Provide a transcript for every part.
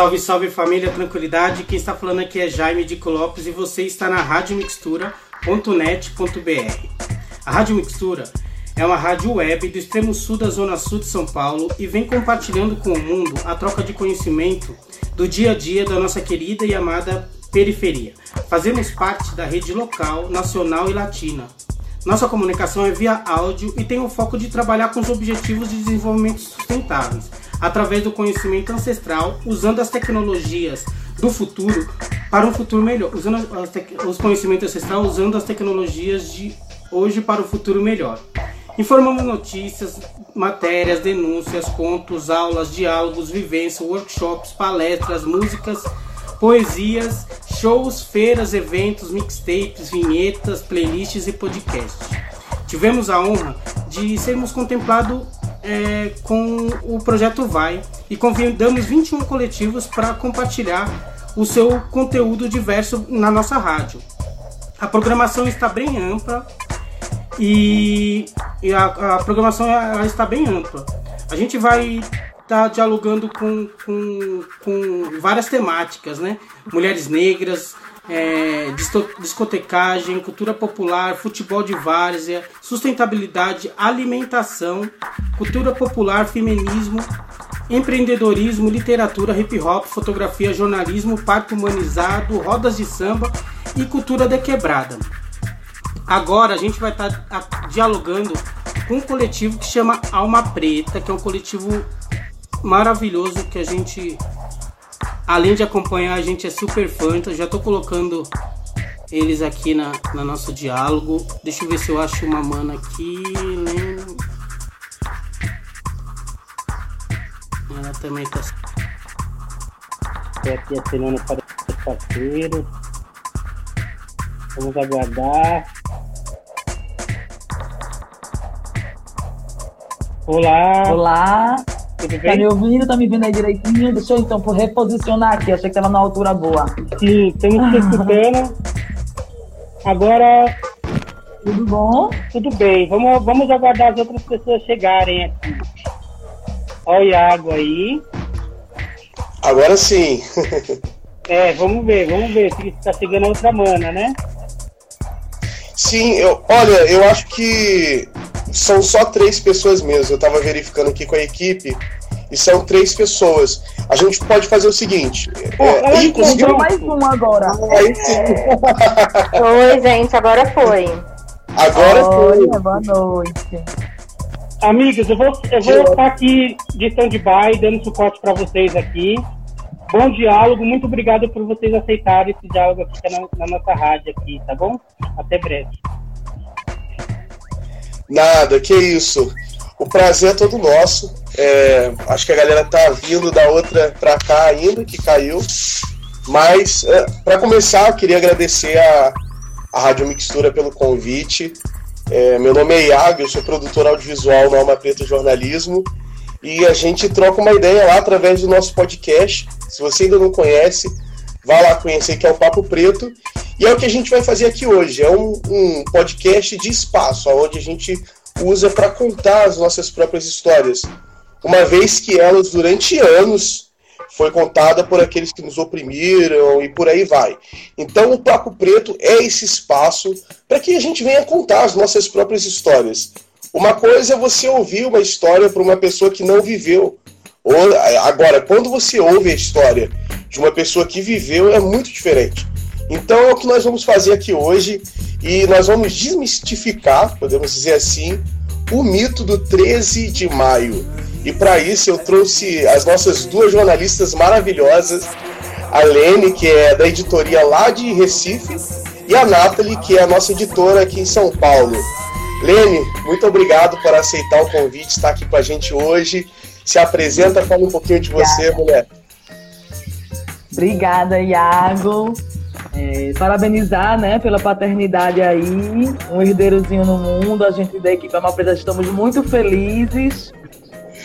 Salve, salve família, tranquilidade. Quem está falando aqui é Jaime de Lopes e você está na radiomixtura.net.br. A Rádio Mixtura é uma rádio web do extremo sul da zona sul de São Paulo e vem compartilhando com o mundo a troca de conhecimento do dia a dia da nossa querida e amada periferia. Fazemos parte da rede local, nacional e latina. Nossa comunicação é via áudio e tem o foco de trabalhar com os objetivos de desenvolvimento sustentáveis através do conhecimento ancestral, usando as tecnologias do futuro para um futuro melhor, usando os conhecimentos ancestrais, usando as tecnologias de hoje para o futuro melhor. Informamos notícias, matérias, denúncias, contos, aulas, diálogos, vivências, workshops, palestras, músicas, poesias, shows, feiras, eventos, mixtapes, vinhetas, playlists e podcasts. Tivemos a honra de sermos contemplados é, com o projeto Vai e convidamos 21 coletivos para compartilhar o seu conteúdo diverso na nossa rádio. A programação está bem ampla e, e a, a, programação está bem ampla. A gente vai estar tá dialogando com, com, com várias temáticas, né? Mulheres negras, é, discotecagem, cultura popular, futebol de várzea, sustentabilidade, alimentação, cultura popular, feminismo, empreendedorismo, literatura, hip hop, fotografia, jornalismo, parque humanizado, rodas de samba e cultura de quebrada. Agora a gente vai estar tá dialogando com um coletivo que chama Alma Preta, que é um coletivo maravilhoso que a gente Além de acompanhar, a gente é super fã, então já tô colocando eles aqui na, na nosso diálogo. Deixa eu ver se eu acho uma mana aqui. Ela também tá. Estou aqui acenando para os parceiros. Vamos aguardar. Olá! Olá! Tudo bem? Tá me ouvindo? Tá me vendo aí direitinho? Deixa eu então reposicionar aqui. Achei que tava na altura boa. Sim, estamos te escutando. Agora. Tudo bom? Tudo bem. Vamos, vamos aguardar as outras pessoas chegarem aqui. Olha o Iago aí. Agora sim. é, vamos ver, vamos ver se está chegando a outra mana, né? Sim, eu, olha, eu acho que são só três pessoas mesmo. Eu estava verificando aqui com a equipe e são três pessoas. A gente pode fazer o seguinte. Pô, é, e conseguiu mais um agora. Aí sim. Oi, gente, agora foi. Agora Oi, foi. Boa noite. Amigos, eu vou, eu vou estar aqui de stand-by, dando suporte para vocês aqui. Bom diálogo, muito obrigado por vocês aceitarem esse diálogo aqui na, na nossa rádio aqui, tá bom? Até breve. Nada, que isso. O prazer é todo nosso. É, acho que a galera tá vindo da outra para cá ainda, que caiu. Mas, é, para começar, queria agradecer a, a Rádio Mixtura pelo convite. É, meu nome é Iago, eu sou produtor audiovisual no Alma Preta Jornalismo. E a gente troca uma ideia lá através do nosso podcast. Se você ainda não conhece, vá lá conhecer que é o Papo Preto. E é o que a gente vai fazer aqui hoje. É um, um podcast de espaço, onde a gente usa para contar as nossas próprias histórias. Uma vez que elas, durante anos, foi contada por aqueles que nos oprimiram e por aí vai. Então, o Papo Preto é esse espaço para que a gente venha contar as nossas próprias histórias. Uma coisa é você ouvir uma história para uma pessoa que não viveu. Ou, agora, quando você ouve a história de uma pessoa que viveu, é muito diferente. Então é o que nós vamos fazer aqui hoje e nós vamos desmistificar, podemos dizer assim, o mito do 13 de maio. E para isso eu trouxe as nossas duas jornalistas maravilhosas, a Lene, que é da editoria lá de Recife, e a Nathalie, que é a nossa editora aqui em São Paulo. Lene, muito obrigado por aceitar o convite, estar aqui com a gente hoje. Se apresenta, fala um pouquinho de você, mulher. Obrigada, Iago. É, parabenizar, né, pela paternidade aí, um herdeirozinho no mundo, a gente da equipe Amapresa estamos muito felizes.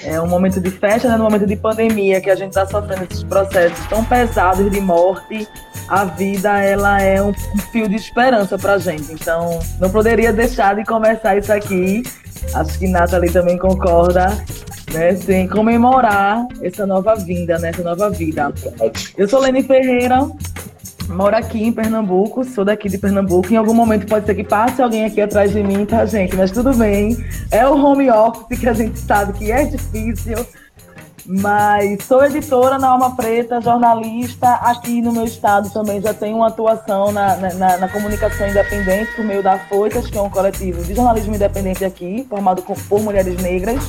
É um momento de festa, né, no momento de pandemia, que a gente está sofrendo esses processos tão pesados de morte, a vida ela é um, fio de esperança pra gente. Então, não poderia deixar de começar isso aqui. Acho que Nathalie também concorda né, sem comemorar essa nova vinda, né, essa nova vida. Eu sou Lene Ferreira, moro aqui em Pernambuco, sou daqui de Pernambuco. Em algum momento pode ser que passe alguém aqui atrás de mim, tá, gente? Mas tudo bem. É o home office que a gente sabe que é difícil. Mas sou editora na Alma Preta, jornalista. Aqui no meu estado também já tenho uma atuação na, na, na comunicação independente por meio da Foitas, que é um coletivo de jornalismo independente aqui, formado por mulheres negras.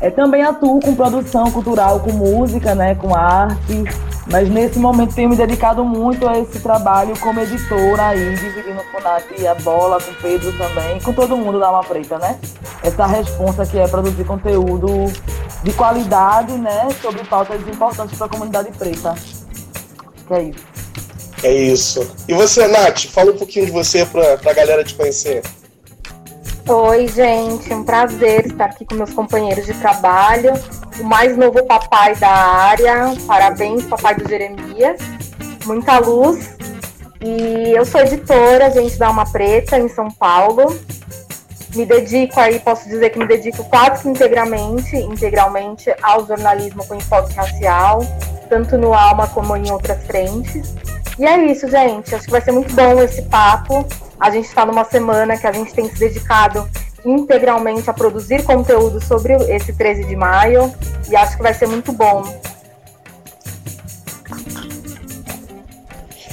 É, também atuo com produção cultural, com música, né, com arte, mas nesse momento tenho me dedicado muito a esse trabalho como editora aí, dividindo com Nath a bola, com Pedro também, com todo mundo da Alma Preta, né? Essa responsa que é produzir conteúdo de qualidade, né, sobre pautas importantes para a comunidade preta. Que é isso. É isso. E você, Nath, fala um pouquinho de você para a galera te conhecer. Oi, gente, um prazer estar aqui com meus companheiros de trabalho. O mais novo papai da área. Parabéns, papai do Jeremias. Muita luz. E eu sou editora, gente da Alma Preta, em São Paulo. Me dedico aí, posso dizer que me dedico quase que integralmente, integralmente ao jornalismo com enfoque racial, tanto no Alma como em outras frentes. E é isso, gente. Acho que vai ser muito bom esse papo. A gente está numa semana que a gente tem se dedicado integralmente a produzir conteúdo sobre esse 13 de maio e acho que vai ser muito bom.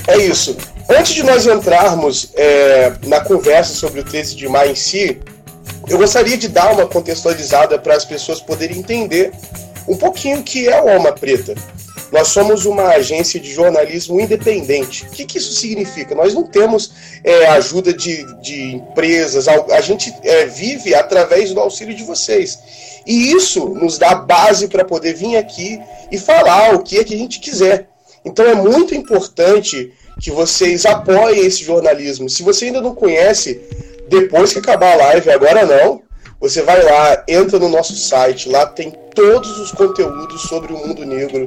É isso. Antes de nós entrarmos é, na conversa sobre o 13 de maio em si, eu gostaria de dar uma contextualizada para as pessoas poderem entender um pouquinho o que é o Alma Preta. Nós somos uma agência de jornalismo independente. O que, que isso significa? Nós não temos é, ajuda de, de empresas, a gente é, vive através do auxílio de vocês. E isso nos dá base para poder vir aqui e falar o que é que a gente quiser. Então é muito importante que vocês apoiem esse jornalismo. Se você ainda não conhece, depois que acabar a live, agora não, você vai lá, entra no nosso site, lá tem todos os conteúdos sobre o mundo negro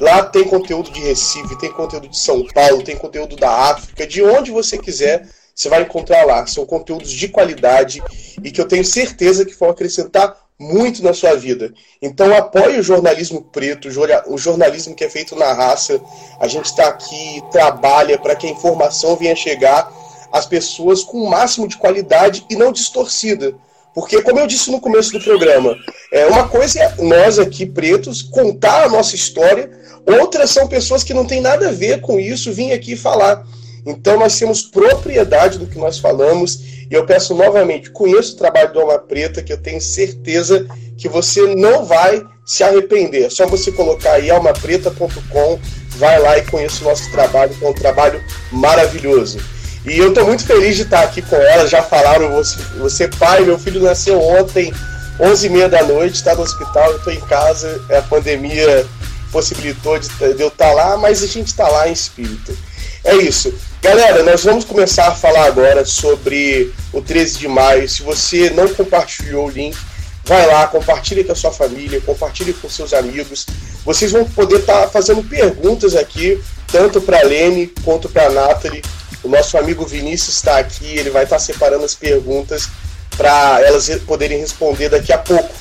Lá tem conteúdo de Recife, tem conteúdo de São Paulo, tem conteúdo da África, de onde você quiser, você vai encontrar lá. São conteúdos de qualidade e que eu tenho certeza que vão acrescentar muito na sua vida. Então apoie o jornalismo preto, o jornalismo que é feito na raça. A gente está aqui, trabalha para que a informação venha chegar às pessoas com o máximo de qualidade e não distorcida. Porque, como eu disse no começo do programa, é uma coisa é nós aqui, pretos, contar a nossa história Outras são pessoas que não têm nada a ver com isso, vim aqui falar. Então nós temos propriedade do que nós falamos e eu peço novamente, conheça o trabalho do Alma Preta, que eu tenho certeza que você não vai se arrepender. É só você colocar aí almapreta.com, vai lá e conheça o nosso trabalho, que é um trabalho maravilhoso. E eu estou muito feliz de estar aqui com ela. Já falaram, você, você pai, meu filho nasceu ontem, 11h30 da noite, está no hospital, eu estou em casa, a pandemia possibilitou de, de eu estar tá lá, mas a gente está lá em espírito. É isso. Galera, nós vamos começar a falar agora sobre o 13 de maio. Se você não compartilhou o link, vai lá, compartilhe com a sua família, compartilhe com seus amigos. Vocês vão poder estar tá fazendo perguntas aqui, tanto para a Lene quanto para a Nathalie. O nosso amigo Vinícius está aqui, ele vai estar tá separando as perguntas para elas poderem responder daqui a pouco.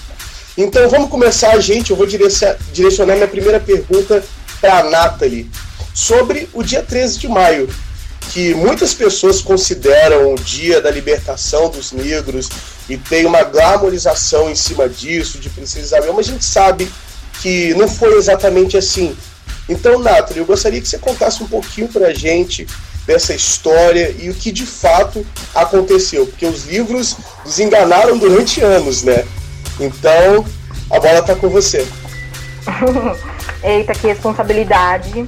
Então vamos começar, gente. Eu vou direcionar minha primeira pergunta para a Nathalie sobre o dia 13 de maio, que muitas pessoas consideram o dia da libertação dos negros e tem uma glamorização em cima disso, de Princesa Isabel, mas a gente sabe que não foi exatamente assim. Então, Nathalie, eu gostaria que você contasse um pouquinho para a gente dessa história e o que de fato aconteceu, porque os livros nos enganaram durante anos, né? Então, a bola tá com você. Eita, que responsabilidade.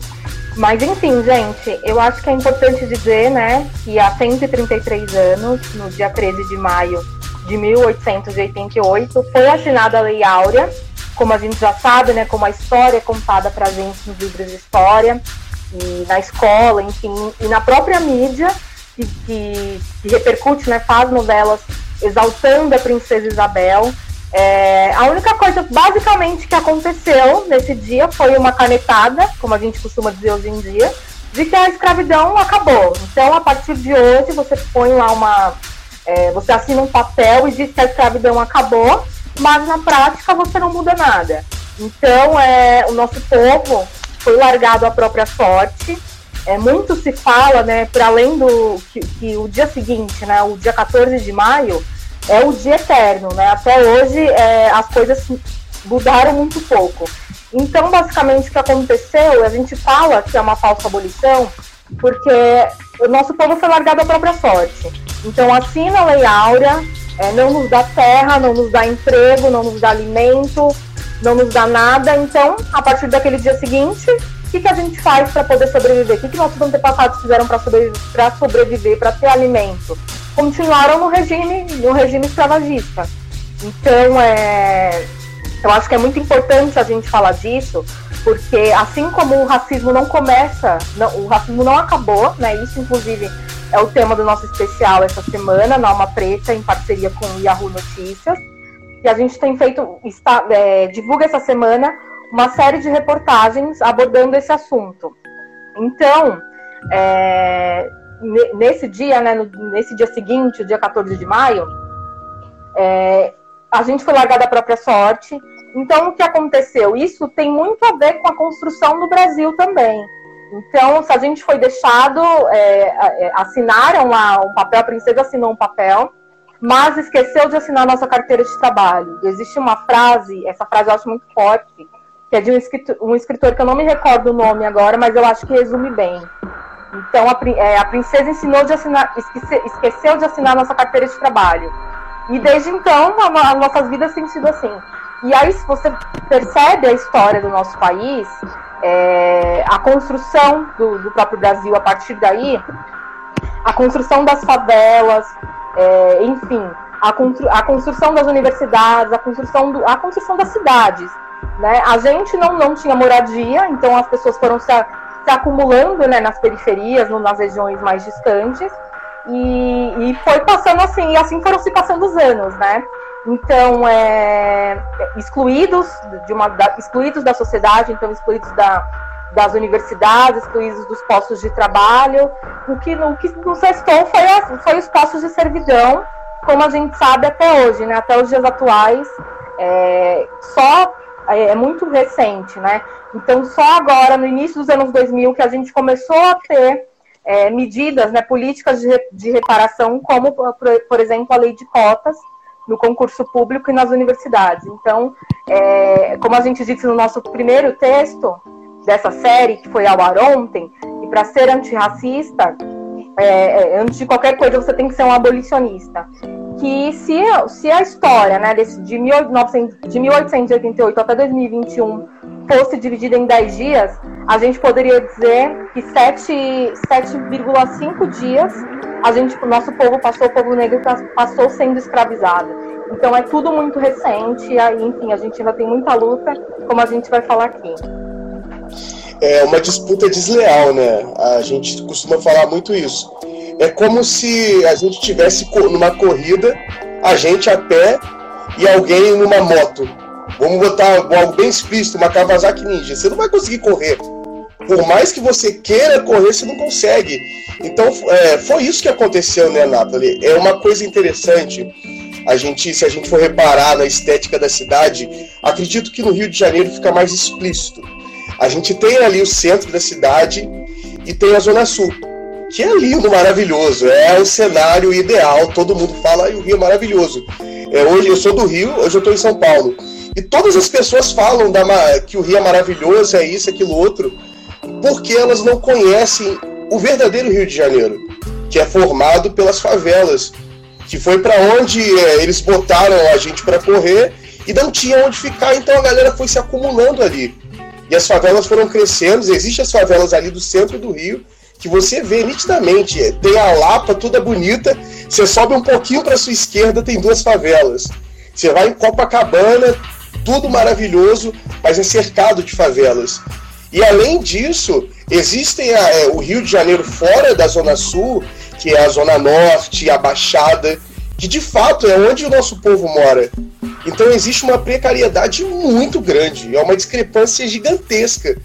Mas enfim, gente, eu acho que é importante dizer, né, que há 133 anos, no dia 13 de maio de 1888, foi assinada a Lei Áurea, como a gente já sabe, né, como a história é contada pra gente nos livros de história, e na escola, enfim, e na própria mídia, que, que, que repercute, né, faz novelas exaltando a princesa Isabel, é, a única coisa, basicamente, que aconteceu nesse dia foi uma canetada, como a gente costuma dizer hoje em dia, de que a escravidão acabou. Então, a partir de hoje, você põe lá uma. É, você assina um papel e diz que a escravidão acabou. mas na prática você não muda nada. Então, é, o nosso povo foi largado à própria sorte. É, muito se fala, né, para além do que, que, o dia seguinte, né, o dia 14 de maio, é o dia eterno, né? Até hoje é, as coisas mudaram muito pouco. Então, basicamente, o que aconteceu, a gente fala que é uma falsa abolição, porque o nosso povo foi largado à própria sorte. Então, assina a Lei Áurea, é, não nos dá terra, não nos dá emprego, não nos dá alimento, não nos dá nada. Então, a partir daquele dia seguinte, que, que a gente faz para poder sobreviver? O que, que nossos antepassados fizeram para sobreviver, para ter alimento? Continuaram no regime, no regime escravagista. Então, é, eu acho que é muito importante a gente falar disso, porque assim como o racismo não começa, não, o racismo não acabou, né? Isso, inclusive, é o tema do nosso especial essa semana, na Alma Preta, em parceria com o Yahoo Notícias. E a gente tem feito, está, é, divulga essa semana uma série de reportagens abordando esse assunto. Então, é, nesse dia, né, nesse dia seguinte, dia 14 de maio, é, a gente foi largada à própria sorte. Então, o que aconteceu? Isso tem muito a ver com a construção do Brasil também. Então, se a gente foi deixado, é, é, assinaram lá um papel, a princesa assinou um papel, mas esqueceu de assinar nossa carteira de trabalho. Existe uma frase, essa frase eu acho muito forte, que é de um escritor, um escritor que eu não me recordo o nome agora, mas eu acho que resume bem. Então, a, é, a princesa ensinou de assinar, esquece, esqueceu de assinar nossa carteira de trabalho. E desde então, as nossas vidas têm sido assim. E aí, se você percebe a história do nosso país, é, a construção do, do, próprio Brasil a partir daí, a construção das favelas, é, enfim, a, constru, a, construção das universidades, a construção, do, a construção das cidades. Né? A gente não, não tinha moradia, então as pessoas foram se, se acumulando né, nas periferias, no, nas regiões mais distantes, e, e foi passando assim, e assim foram se passando os anos, né? então é, excluídos de uma da, excluídos da sociedade, então excluídos da, das universidades, excluídos dos postos de trabalho. O que, o que nos restou foi, a, foi os postos de servidão, como a gente sabe até hoje, né? Até os dias atuais, é, só é, é muito recente, né? Então só agora, no início dos anos 2000, que a gente começou a ter é, medidas, né, políticas de, de reparação, como, por, por exemplo, a lei de cotas, no concurso público e nas universidades. Então, é, como a gente disse no nosso primeiro texto dessa série, que foi ao ar ontem, e para ser antirracista, é, é, antes de qualquer coisa, você tem que ser um abolicionista. Que se, se a história né, desse, de, 1900, de 1888 até 2021 fosse dividida em 10 dias, a gente poderia dizer que 7,5 dias a gente, o nosso povo passou, o povo negro passou sendo escravizado. Então é tudo muito recente, aí, enfim, a gente ainda tem muita luta, como a gente vai falar aqui. É uma disputa desleal, né? A gente costuma falar muito isso. É como se a gente tivesse numa corrida, a gente a pé e alguém numa moto. Vamos botar algo bem explícito, uma Kawasaki Ninja. Você não vai conseguir correr por mais que você queira correr, você não consegue. Então, é, foi isso que aconteceu, né, Nathalie? É uma coisa interessante. A gente, se a gente for reparar na estética da cidade, acredito que no Rio de Janeiro fica mais explícito. A gente tem ali o centro da cidade e tem a Zona Sul, que é lindo, maravilhoso. É o cenário ideal. Todo mundo fala que o Rio é maravilhoso. É, hoje eu sou do Rio, hoje eu estou em São Paulo. E todas as pessoas falam da, que o Rio é maravilhoso, é isso, aquilo, outro porque elas não conhecem o verdadeiro Rio de Janeiro, que é formado pelas favelas, que foi para onde é, eles botaram a gente para correr e não tinha onde ficar, então a galera foi se acumulando ali. E as favelas foram crescendo, existem as favelas ali do centro do Rio, que você vê nitidamente, é, tem a Lapa, toda bonita, você sobe um pouquinho para sua esquerda, tem duas favelas. Você vai em Copacabana, tudo maravilhoso, mas é cercado de favelas. E além disso, existem a, é, o Rio de Janeiro fora da Zona Sul, que é a Zona Norte, a Baixada, que de fato é onde o nosso povo mora. Então existe uma precariedade muito grande, é uma discrepância gigantesca.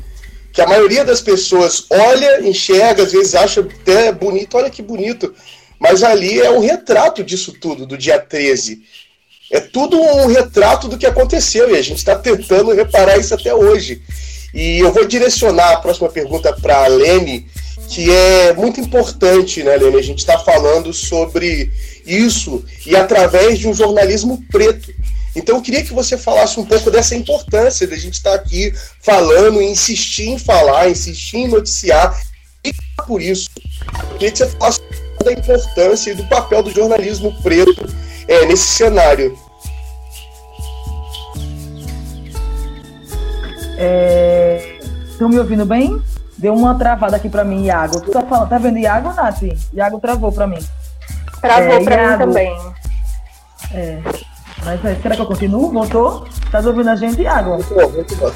Que a maioria das pessoas olha, enxerga, às vezes acha até bonito, olha que bonito. Mas ali é um retrato disso tudo, do dia 13. é tudo um retrato do que aconteceu e a gente está tentando reparar isso até hoje. E eu vou direcionar a próxima pergunta para a Lene, que é muito importante, né, Lene? A gente está falando sobre isso e através de um jornalismo preto. Então eu queria que você falasse um pouco dessa importância da gente estar tá aqui falando, insistir em falar, insistir em noticiar, e por isso. Eu queria que você falasse da importância e do papel do jornalismo preto é, nesse cenário. Estão é... me ouvindo bem? Deu uma travada aqui para mim, Iago. Tu tá, falando, tá vendo Iago, Nath? Iago travou para mim. Travou é, para mim também. É. Mas será que eu continuo? Voltou? Tá ouvindo a gente, Iago? Voltou, voltou.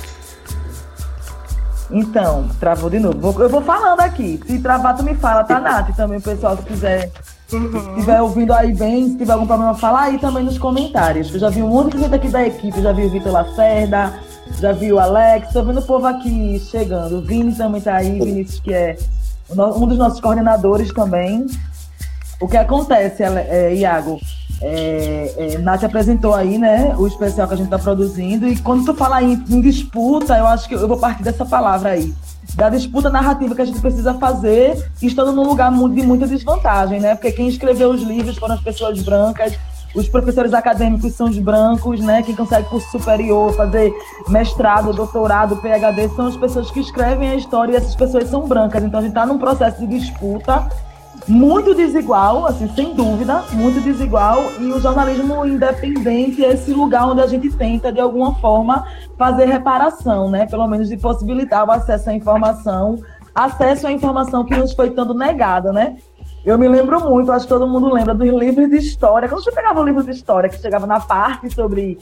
Então, travou de novo. Eu vou falando aqui. Se travar, tu me fala, tá, Nath? Também pessoal, se quiser Uhum. Se estiver ouvindo aí bem, se tiver algum problema, fala aí também nos comentários. Eu já vi um monte de gente aqui da equipe, já vi o Vitor Lacerda, já vi o Alex, tô vendo o povo aqui chegando. O Vini também tá aí, Vinícius, que é um dos nossos coordenadores também. O que acontece, é, Iago? É, é, Nath apresentou aí, né, o especial que a gente está produzindo, e quando tu fala em, em disputa, eu acho que eu vou partir dessa palavra aí da disputa narrativa que a gente precisa fazer, estando num lugar de muita desvantagem, né? Porque quem escreveu os livros foram as pessoas brancas, os professores acadêmicos são os brancos, né? Quem consegue curso superior, fazer mestrado, doutorado, PhD, são as pessoas que escrevem a história e essas pessoas são brancas. Então a gente está num processo de disputa muito desigual, assim, sem dúvida, muito desigual, e o jornalismo independente é esse lugar onde a gente tenta, de alguma forma, fazer reparação, né? Pelo menos de possibilitar o acesso à informação, acesso à informação que nos foi tanto negada, né? Eu me lembro muito, acho que todo mundo lembra dos livros de história. Quando você pegava um livro de história que chegava na parte sobre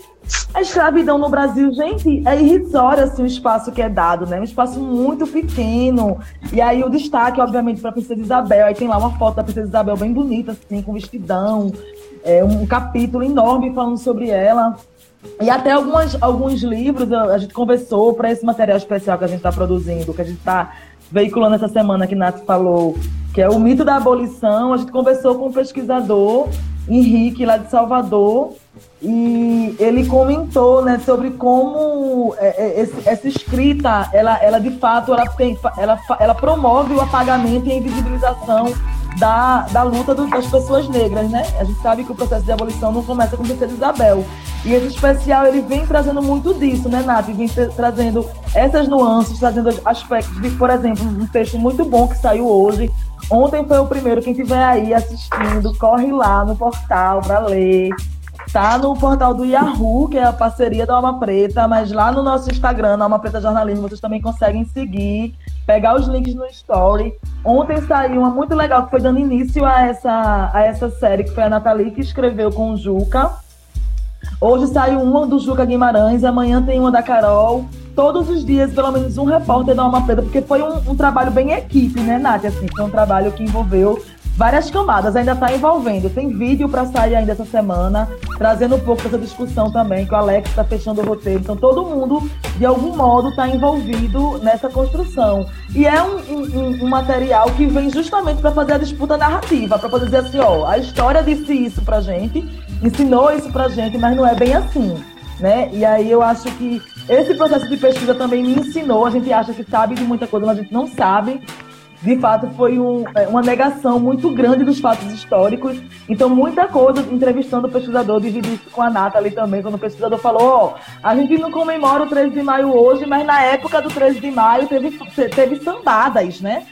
a escravidão no Brasil, gente, é irrisório assim, o espaço que é dado, né? Um espaço muito pequeno. E aí o destaque, obviamente, para a Princesa Isabel. Aí tem lá uma foto da Princesa Isabel bem bonita, assim, com vestidão. É, um capítulo enorme falando sobre ela. E até algumas, alguns livros a gente conversou para esse material especial que a gente está produzindo, que a gente está veiculando essa semana que Nath falou, que é o mito da abolição. A gente conversou com um pesquisador, Henrique, lá de Salvador, e ele comentou né, sobre como é, é, essa escrita, ela, ela de fato, ela, tem, ela, ela promove o apagamento e a invisibilização da, da luta do, das pessoas negras, né? A gente sabe que o processo de abolição não começa com Princesa Isabel. E esse especial, ele vem trazendo muito disso, né, Nath? Vem trazendo essas nuances, trazendo aspectos de, por exemplo, um texto muito bom que saiu hoje. Ontem foi o primeiro, quem estiver aí assistindo, corre lá no portal para ler. Tá no portal do Yahoo, que é a parceria da Alma Preta, mas lá no nosso Instagram, na Alma Preta Jornalismo, vocês também conseguem seguir, pegar os links no story. Ontem saiu uma muito legal que foi dando início a essa, a essa série, que foi a Nathalie que escreveu com o Juca. Hoje saiu uma do Juca Guimarães, amanhã tem uma da Carol. Todos os dias, pelo menos um repórter da Alma Preta, porque foi um, um trabalho bem equipe, né, Nath? Assim, foi um trabalho que envolveu várias camadas, ainda está envolvendo. Tem vídeo para sair ainda essa semana, trazendo um pouco dessa discussão também, que o Alex está fechando o roteiro. Então, todo mundo, de algum modo, está envolvido nessa construção. E é um, um, um material que vem justamente para fazer a disputa narrativa, para poder dizer assim: ó, a história disse isso para gente, ensinou isso para gente, mas não é bem assim. Né? E aí eu acho que esse processo de pesquisa também me ensinou. A gente acha que sabe de muita coisa, mas a gente não sabe de fato foi um, é, uma negação muito grande dos fatos históricos. Então, muita coisa, entrevistando o pesquisador, dividi isso com a Nathalie também, quando o pesquisador falou: ó, oh, a gente não comemora o 13 de maio hoje, mas na época do 13 de maio teve, teve sambadas, né?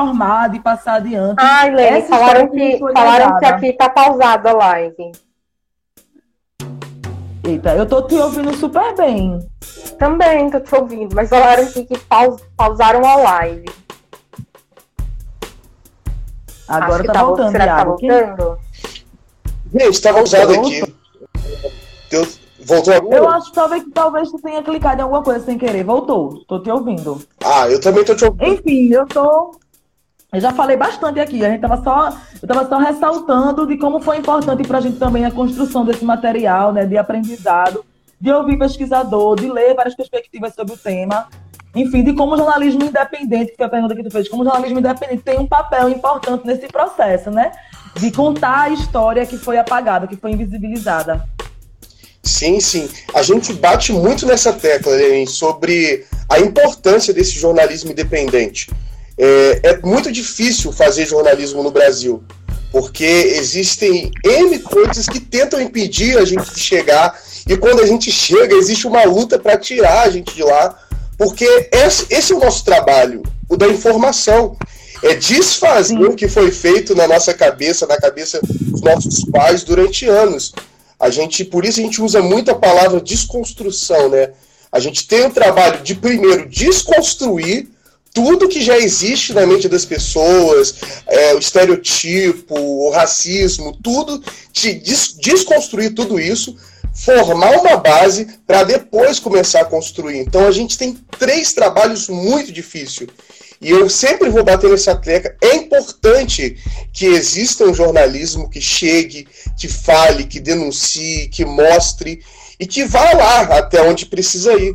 Informar, de passar adiante. Ai, Lene, falaram que, falaram que aqui tá pausada a live. Eita, eu tô te ouvindo super bem. Também tô te ouvindo, mas falaram aqui que paus, pausaram a live. Agora tá, tá, voltando, Será que tá voltando? Gente, tá pausado aqui. Deu, voltou agora? Eu acho que talvez, talvez tu tenha clicado em alguma coisa sem querer. Voltou. Tô te ouvindo. Ah, eu também tô te ouvindo. Enfim, eu tô. Eu já falei bastante aqui. A gente tava só, eu tava só ressaltando de como foi importante para a gente também a construção desse material, né, de aprendizado, de ouvir pesquisador, de ler várias perspectivas sobre o tema. Enfim, de como o jornalismo independente, que foi a pergunta que tu fez, como o jornalismo independente tem um papel importante nesse processo, né? De contar a história que foi apagada, que foi invisibilizada. Sim, sim. A gente bate muito nessa tecla, Lenin, sobre a importância desse jornalismo independente. É, é, muito difícil fazer jornalismo no Brasil, porque existem N coisas que tentam impedir a gente de chegar, e quando a gente chega, existe uma luta para tirar a gente de lá, porque esse, esse, é o nosso trabalho, o da informação. É desfazer Sim. o que foi feito na nossa cabeça, na cabeça dos nossos pais durante anos. A gente, por isso a gente usa muito a palavra desconstrução, né? A gente tem o trabalho de primeiro desconstruir tudo que já existe na mente das pessoas, é, o estereotipo, o racismo, tudo, de des desconstruir tudo isso, formar uma base para depois começar a construir. Então a gente tem três trabalhos muito difíceis. E eu sempre vou bater nessa tecla. É importante que exista um jornalismo que chegue, que fale, que denuncie, que mostre e que vá lá até onde precisa ir.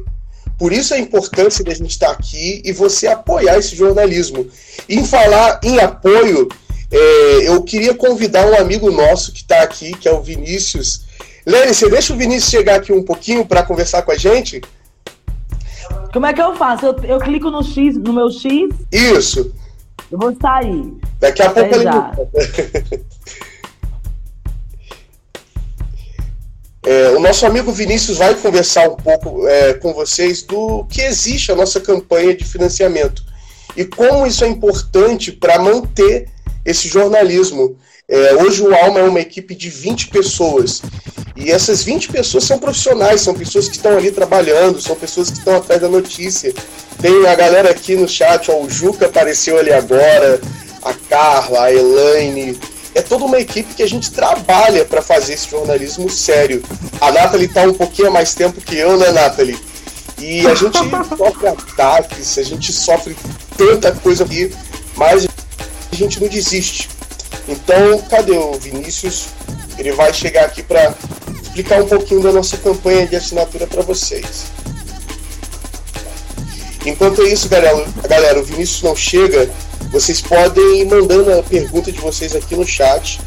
Por isso a importância da gente estar aqui e você apoiar esse jornalismo. E em falar em apoio, é, eu queria convidar um amigo nosso que está aqui, que é o Vinícius. Lene, você deixa o Vinícius chegar aqui um pouquinho para conversar com a gente? Como é que eu faço? Eu, eu, clico no X, no meu X? Isso. Eu vou sair. Daqui a pouco ele. É, o nosso amigo Vinícius vai conversar um pouco é, com vocês do que existe a nossa campanha de financiamento e como isso é importante para manter esse jornalismo. É, hoje o Alma é uma equipe de 20 pessoas e essas 20 pessoas são profissionais, são pessoas que estão ali trabalhando, são pessoas que estão atrás da notícia. Tem a galera aqui no chat, ó, o Juca apareceu ali agora, a Carla, a Elaine, é toda uma equipe que a gente trabalha para fazer esse jornalismo sério. A Nathalie está um pouquinho mais tempo que eu, né, Nathalie? E a gente sofre ataques, a gente sofre tanta coisa aqui, mas a gente não desiste. Então, cadê o Vinícius? Ele vai chegar aqui para explicar um pouquinho da nossa campanha de assinatura para vocês. Enquanto isso, galera, galera, o Vinícius não chega, vocês podem ir mandando a pergunta de vocês aqui no chat,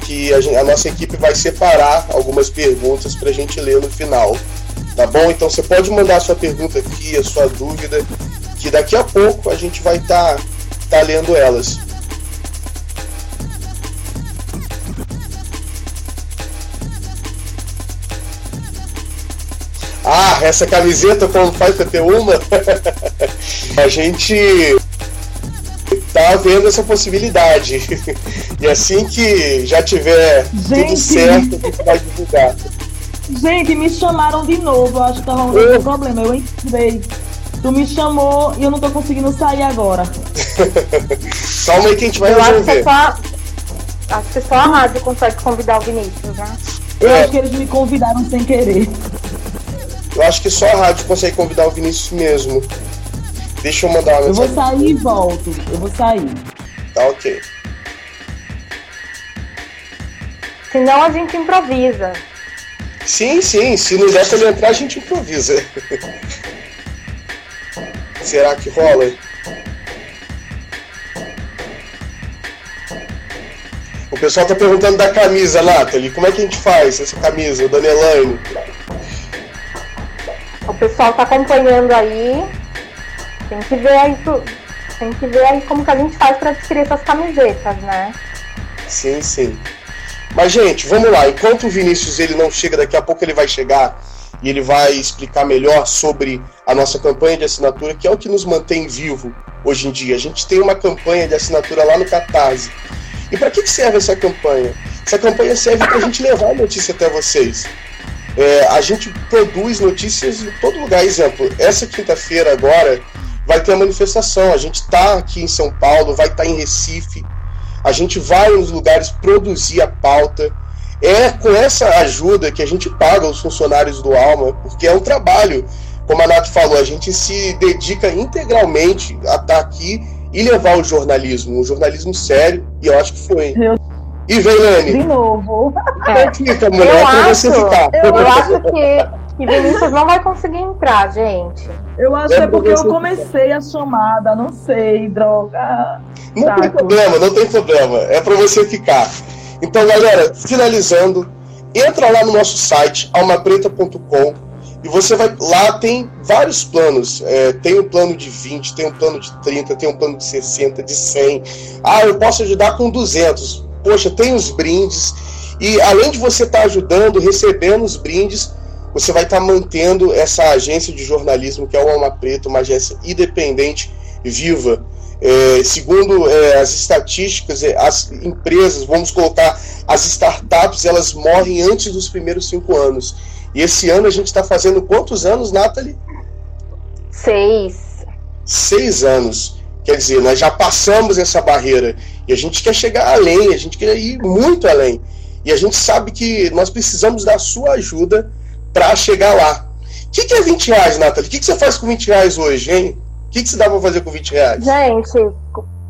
que a, gente, a nossa equipe vai separar algumas perguntas para a gente ler no final. Tá bom? Então você pode mandar a sua pergunta aqui, a sua dúvida, que daqui a pouco a gente vai estar tá, tá lendo elas. Ah, essa camiseta como faz para ter uma? a gente tá vendo essa possibilidade. e assim que já tiver gente, tudo certo, a gente vai divulgar. Gente, me chamaram de novo. Eu acho que tava um problema. Eu entrei. Tu me chamou e eu não tô conseguindo sair agora. Calma aí que a gente vai eu resolver. Acho que, só, acho que só a rádio consegue convidar o Vinícius, né? Eu é. acho que eles me convidaram sem querer. Eu acho que só a rádio consegue convidar o Vinícius mesmo. Deixa eu mandar uma mensagem. Eu vou sair e volto. Eu vou sair. Tá ok. Senão a gente improvisa. Sim, sim. Se não der pra ele entrar, a gente improvisa. Será que rola? O pessoal tá perguntando da camisa, Nathalie. Como é que a gente faz essa camisa, Nelane? O pessoal tá acompanhando aí. Tem que ver aí, tem que ver aí como que a gente faz para adquirir essas camisetas, né? Sim, sim. Mas, gente, vamos lá. Enquanto o Vinícius ele não chega, daqui a pouco ele vai chegar. e ele vai explicar melhor sobre a nossa campanha de assinatura, que é o que nos mantém vivo hoje em dia. A gente tem uma campanha de assinatura lá no Catarse. E para que serve essa campanha? Essa campanha serve para a gente levar a notícia até vocês. É, a gente produz notícias em todo lugar. Exemplo, essa quinta-feira agora vai ter a manifestação. A gente está aqui em São Paulo, vai estar tá em Recife. A gente vai nos lugares produzir a pauta. É com essa ajuda que a gente paga os funcionários do Alma, porque é um trabalho. Como a Nath falou, a gente se dedica integralmente a estar tá aqui e levar o jornalismo, um jornalismo sério, e eu acho que foi. E vem, Lani. De novo. É. Fica, mulher, eu acho, ficar. Eu acho que, que Vinícius não vai conseguir entrar, gente. Eu acho é que é porque eu comecei a chamada, não sei, droga. Não Saco. tem problema, não tem problema. É para você ficar. Então, galera, finalizando, entra lá no nosso site, almapreta.com, e você vai. Lá tem vários planos. É, tem um plano de 20, tem um plano de 30, tem um plano de 60, de 100. Ah, eu posso ajudar com 200 poxa, tem os brindes. E além de você estar tá ajudando, recebendo os brindes, você vai estar tá mantendo essa agência de jornalismo que é o Alma Preta, uma agência independente, viva. É, segundo é, as estatísticas, é, as empresas, vamos colocar as startups, elas morrem antes dos primeiros cinco anos. E esse ano a gente está fazendo quantos anos, Nathalie? Seis. Seis anos. Quer dizer, nós já passamos essa barreira e a gente quer chegar além, a gente quer ir muito além. E a gente sabe que nós precisamos da sua ajuda para chegar lá. O que, que, é 20 reais, Nathalie? O que, que, você faz com 20 reais hoje, hein? O que, que você dá para fazer com 20 reais? Gente,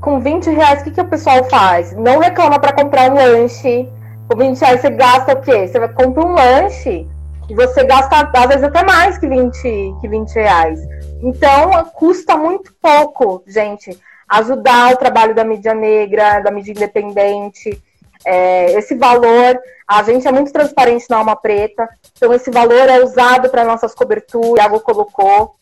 com 20 reais, o que, que o pessoal faz? Não reclama para comprar um lanche. Com 20 reais você gasta o quê? Você vai comprar um lanche e você gasta, às vezes, até mais que 20, que 20 reais. Então, custa muito pouco, gente, ajudar o trabalho da mídia negra, da mídia independente. É, esse valor, a gente é muito transparente na Alma Preta, então esse valor é usado para nossas coberturas, o Iago colocou.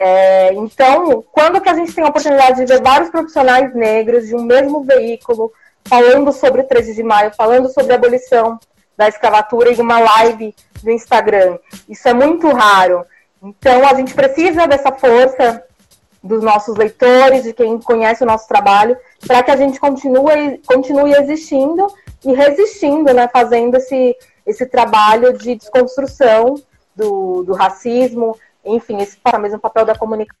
É, então, quando que a gente tem a oportunidade de ver vários profissionais negros de um mesmo veículo falando sobre o 13 de maio, falando sobre a abolição da escravatura em uma live do Instagram? Isso é muito raro. Então, a gente precisa dessa força dos nossos leitores, de quem conhece o nosso trabalho, para que a gente continue, continue existindo e resistindo, né, fazendo esse, esse trabalho de desconstrução do, do racismo, enfim, esse mesmo papel da comunicação.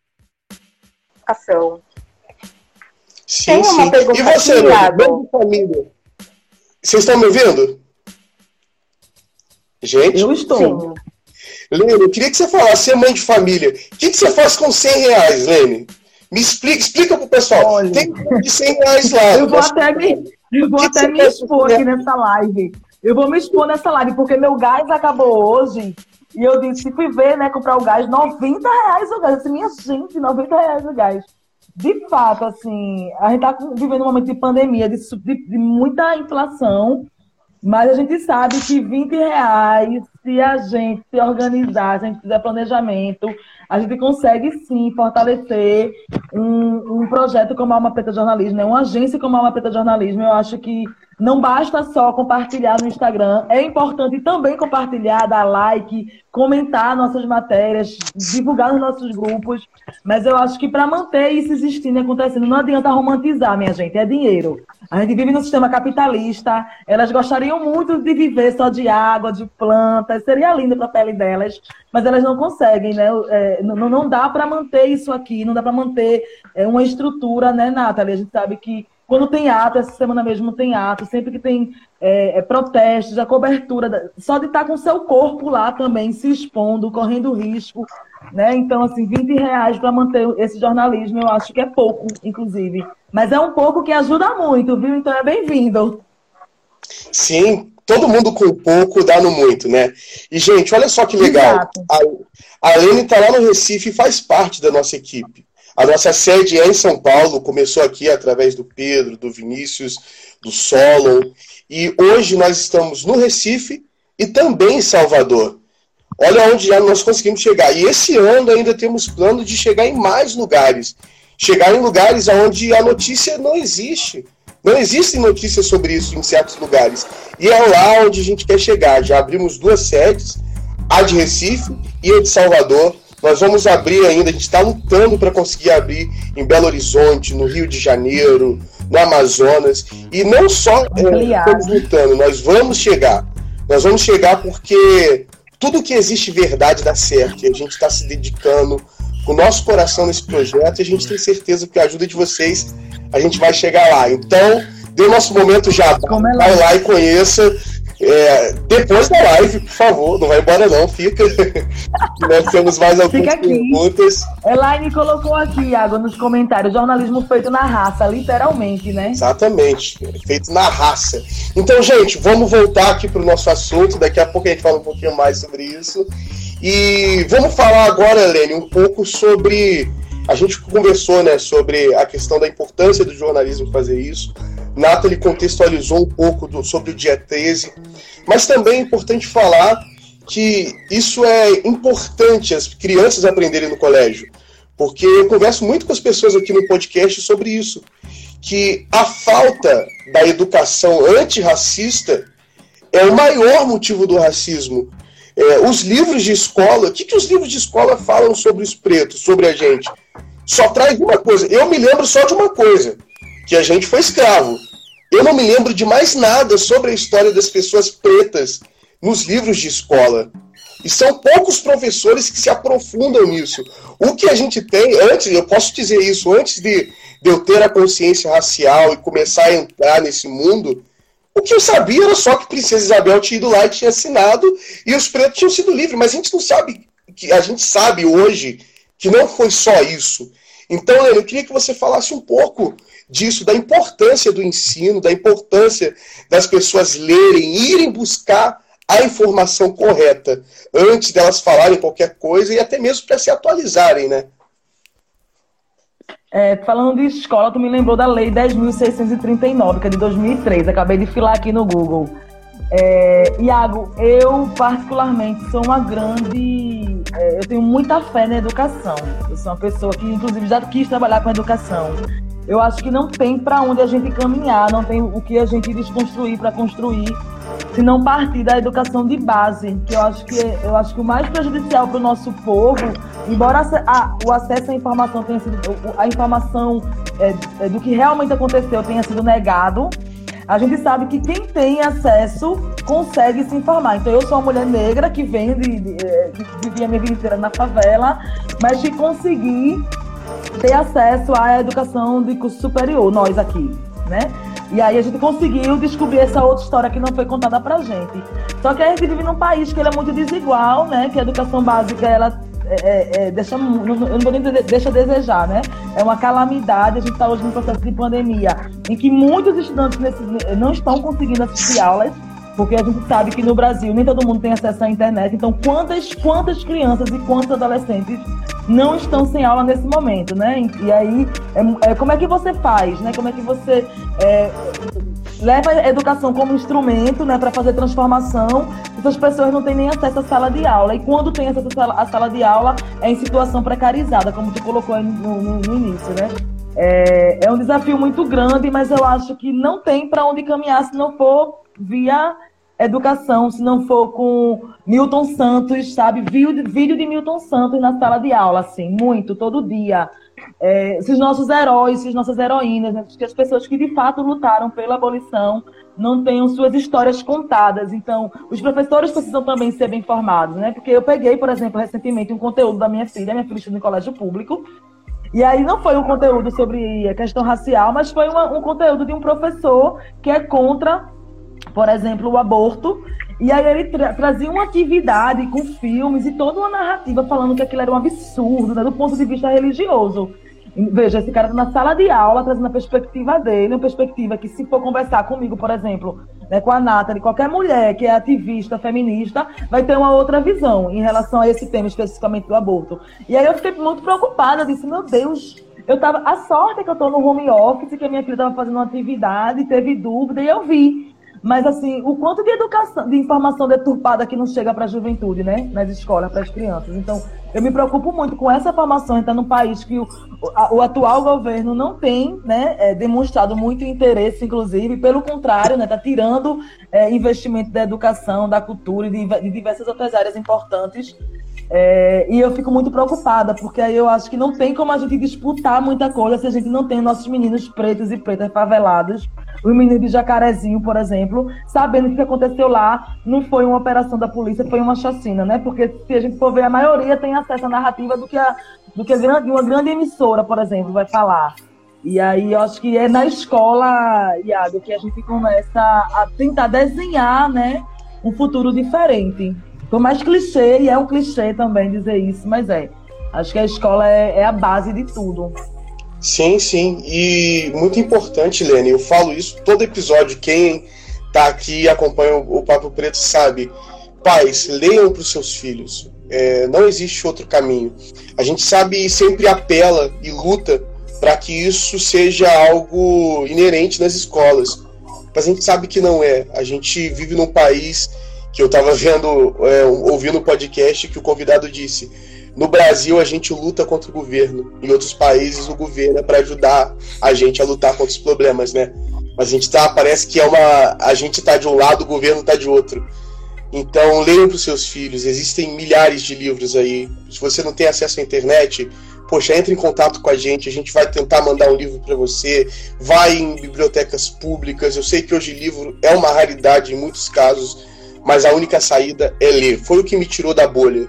Sim, Tem sim. e você, aqui, família? Vocês estão me ouvindo? Gente? Eu estou. Sim. Lene, eu queria que você falasse, você é mãe de família, o que, que você faz com 100 reais, Lene? Me explica, explica pro pessoal. Olha, tem de 100 reais lá. Eu vou até me, eu vou até me expor aqui nessa live. Eu vou me expor nessa live, porque meu gás acabou hoje. E eu disse, fui ver, né, comprar o gás, 90 reais o gás. Eu disse, minha gente, 90 reais o gás. De fato, assim, a gente tá vivendo um momento de pandemia, de, de, de muita inflação. Mas a gente sabe que 20 reais, se a gente se organizar, se a gente fizer planejamento, a gente consegue sim fortalecer um, um projeto como a Alma Preta Jornalismo, né? uma agência como a Alma Preta Jornalismo. Eu acho que não basta só compartilhar no Instagram, é importante também compartilhar, dar like, comentar nossas matérias, divulgar nos nossos grupos. Mas eu acho que para manter isso existindo e acontecendo, não adianta romantizar, minha gente, é dinheiro. A gente vive num sistema capitalista, elas gostariam muito de viver só de água, de plantas, seria lindo para a pele delas, mas elas não conseguem, né? É, não, não dá para manter isso aqui, não dá para manter é, uma estrutura, né, Nathalie? A gente sabe que quando tem ato, essa semana mesmo tem ato, sempre que tem é, é, protestos, a cobertura, da, só de estar com o seu corpo lá também, se expondo, correndo risco, né? Então, assim, 20 reais para manter esse jornalismo, eu acho que é pouco, inclusive. Mas é um pouco que ajuda muito, viu? Então é bem-vindo. Sim, todo mundo com pouco dá no muito, né? E, gente, olha só que legal. A, a Lene está lá no Recife e faz parte da nossa equipe. A nossa sede é em São Paulo, começou aqui através do Pedro, do Vinícius, do Solon. E hoje nós estamos no Recife e também em Salvador. Olha onde já nós conseguimos chegar. E esse ano ainda temos plano de chegar em mais lugares. Chegar em lugares onde a notícia não existe. Não existem notícias sobre isso em certos lugares. E é lá onde a gente quer chegar. Já abrimos duas sedes a de Recife e a de Salvador. Nós vamos abrir ainda, a gente está lutando para conseguir abrir em Belo Horizonte, no Rio de Janeiro, no Amazonas. E não só é, estamos lutando, nós vamos chegar. Nós vamos chegar porque tudo que existe verdade dá certo. E a gente está se dedicando com o nosso coração nesse projeto e a gente tem certeza que com a ajuda de vocês a gente vai chegar lá. Então, dê o nosso momento já. É vai lá e conheça. É, depois da live, por favor, não vai embora não, fica. Nós temos mais algumas perguntas. Elaine colocou aqui, Iago, nos comentários, jornalismo feito na raça, literalmente, né? Exatamente, feito na raça. Então, gente, vamos voltar aqui para o nosso assunto, daqui a pouco a gente fala um pouquinho mais sobre isso. E vamos falar agora, Helene, um pouco sobre. A gente conversou né, sobre a questão da importância do jornalismo fazer isso. Nathalie contextualizou um pouco do, sobre o dia 13, mas também é importante falar que isso é importante as crianças aprenderem no colégio, porque eu converso muito com as pessoas aqui no podcast sobre isso, que a falta da educação antirracista é o maior motivo do racismo. É, os livros de escola, o que, que os livros de escola falam sobre os pretos, sobre a gente? Só traz uma coisa. Eu me lembro só de uma coisa, que a gente foi escravo. Eu não me lembro de mais nada sobre a história das pessoas pretas nos livros de escola. E são poucos professores que se aprofundam nisso. O que a gente tem, antes, eu posso dizer isso, antes de, de eu ter a consciência racial e começar a entrar nesse mundo, o que eu sabia era só que Princesa Isabel tinha ido lá e tinha assinado, e os pretos tinham sido livres, mas a gente não sabe, que a gente sabe hoje que não foi só isso. Então, eu queria que você falasse um pouco disso, da importância do ensino, da importância das pessoas lerem, irem buscar a informação correta antes delas falarem qualquer coisa e até mesmo para se atualizarem, né? É, falando de escola, tu me lembrou da Lei 10.639, que é de 2003. Acabei de filar aqui no Google. É, Iago, eu particularmente sou uma grande. É, eu tenho muita fé na educação. Eu sou uma pessoa que, inclusive, já quis trabalhar com educação eu acho que não tem para onde a gente caminhar, não tem o que a gente desconstruir para construir, se não partir da educação de base, que eu acho que eu acho que o mais prejudicial para o nosso povo, embora a, o acesso à informação tenha sido a informação é, é, do que realmente aconteceu tenha sido negado, a gente sabe que quem tem acesso consegue se informar. Então, eu sou uma mulher negra que vem de, de, de que vivia minha vida inteira na favela, mas que consegui ter acesso à educação de curso superior, nós aqui, né? E aí a gente conseguiu descobrir essa outra história que não foi contada pra gente. Só que a gente vive num país que ele é muito desigual, né? Que a educação básica, ela é, é, é deixa, não, vou nem dizer, deixa a desejar, né? É uma calamidade. A gente está hoje num processo de pandemia em que muitos estudantes nesse, não estão conseguindo assistir aulas porque a gente sabe que no Brasil nem todo mundo tem acesso à internet. Então, quantas, quantas crianças e quantos adolescentes não estão sem aula nesse momento, né? E aí, é, é, como é que você faz, né? Como é que você é, leva a educação como instrumento, né, para fazer transformação? Essas pessoas não têm nem acesso à sala de aula. E quando tem acesso à sala, de aula, é em situação precarizada, como tu colocou no, no, no início, né? É, é um desafio muito grande, mas eu acho que não tem para onde caminhar se não for via educação, se não for com Milton Santos, sabe? Vídeo, vídeo de Milton Santos na sala de aula, assim, muito, todo dia. É, esses nossos heróis, essas nossas heroínas, né? que as pessoas que de fato lutaram pela abolição não tenham suas histórias contadas. Então, os professores precisam também ser bem informados, né? Porque eu peguei, por exemplo, recentemente um conteúdo da minha filha, minha filha estuda em colégio público, e aí não foi um conteúdo sobre a questão racial, mas foi uma, um conteúdo de um professor que é contra por exemplo, o aborto. E aí ele tra trazia uma atividade com filmes e toda uma narrativa falando que aquilo era um absurdo, né, do ponto de vista religioso. Veja, esse cara tá na sala de aula, trazendo a perspectiva dele, uma perspectiva que, se for conversar comigo, por exemplo, né, com a Nathalie, qualquer mulher que é ativista, feminista, vai ter uma outra visão em relação a esse tema especificamente do aborto. E aí eu fiquei muito preocupada, disse, meu Deus, eu tava. A sorte é que eu tô no home office, que a minha filha estava fazendo uma atividade, teve dúvida, e eu vi Mas, assim, o quanto de educação, de informação deturpada que não chega para a juventude, né? Nas escolas, para as crianças. Então, eu me preocupo muito com essa formação. Então, num país que o, o, o atual governo não tem né, é, demonstrado muito interesse, inclusive, pelo contrário, está né, tá tirando é, investimento da educação, da cultura e de, de diversas outras áreas importantes é, e eu fico muito preocupada, porque aí eu acho que não tem como a gente disputar muita coisa se a gente não tem nossos meninos pretos e pretas favelados. O menino de Jacarezinho, por exemplo, sabendo que o que aconteceu lá não foi uma operação da polícia, foi uma chacina, né? Porque se a gente for ver, a maioria tem acesso à narrativa do que, a, do que uma grande emissora, por exemplo, vai falar. E aí eu acho que é na escola, Iago, que a gente começa a tentar desenhar, né? Um futuro diferente. Por mais clichê, e é um clichê também dizer isso, mas é. Acho que a escola é, é a base de tudo. Sim, sim. E muito importante, Lene, eu falo isso todo episódio. Quem tá aqui e acompanha o, Papo Preto sabe. Pais, leiam para os seus filhos. É, não existe outro caminho. A gente sabe e sempre apela e luta para que isso seja algo inerente nas escolas. Mas a gente sabe que não é. A gente vive num país que eu estava vendo, é, ouvindo um podcast que o convidado disse: no Brasil a gente luta contra o governo, em outros países o governo é para ajudar a gente a lutar contra os problemas, né? Mas a gente tá, parece que é uma, a gente tá de um lado, o governo tá de outro. Então leiam para os seus filhos, existem milhares de livros aí. Se você não tem acesso à internet, poxa, entre em contato com a gente, a gente vai tentar mandar um livro para você, vai em bibliotecas públicas. Eu sei que hoje livro é uma raridade em muitos casos, mas a única saída é ler. Foi o que me tirou da bolha.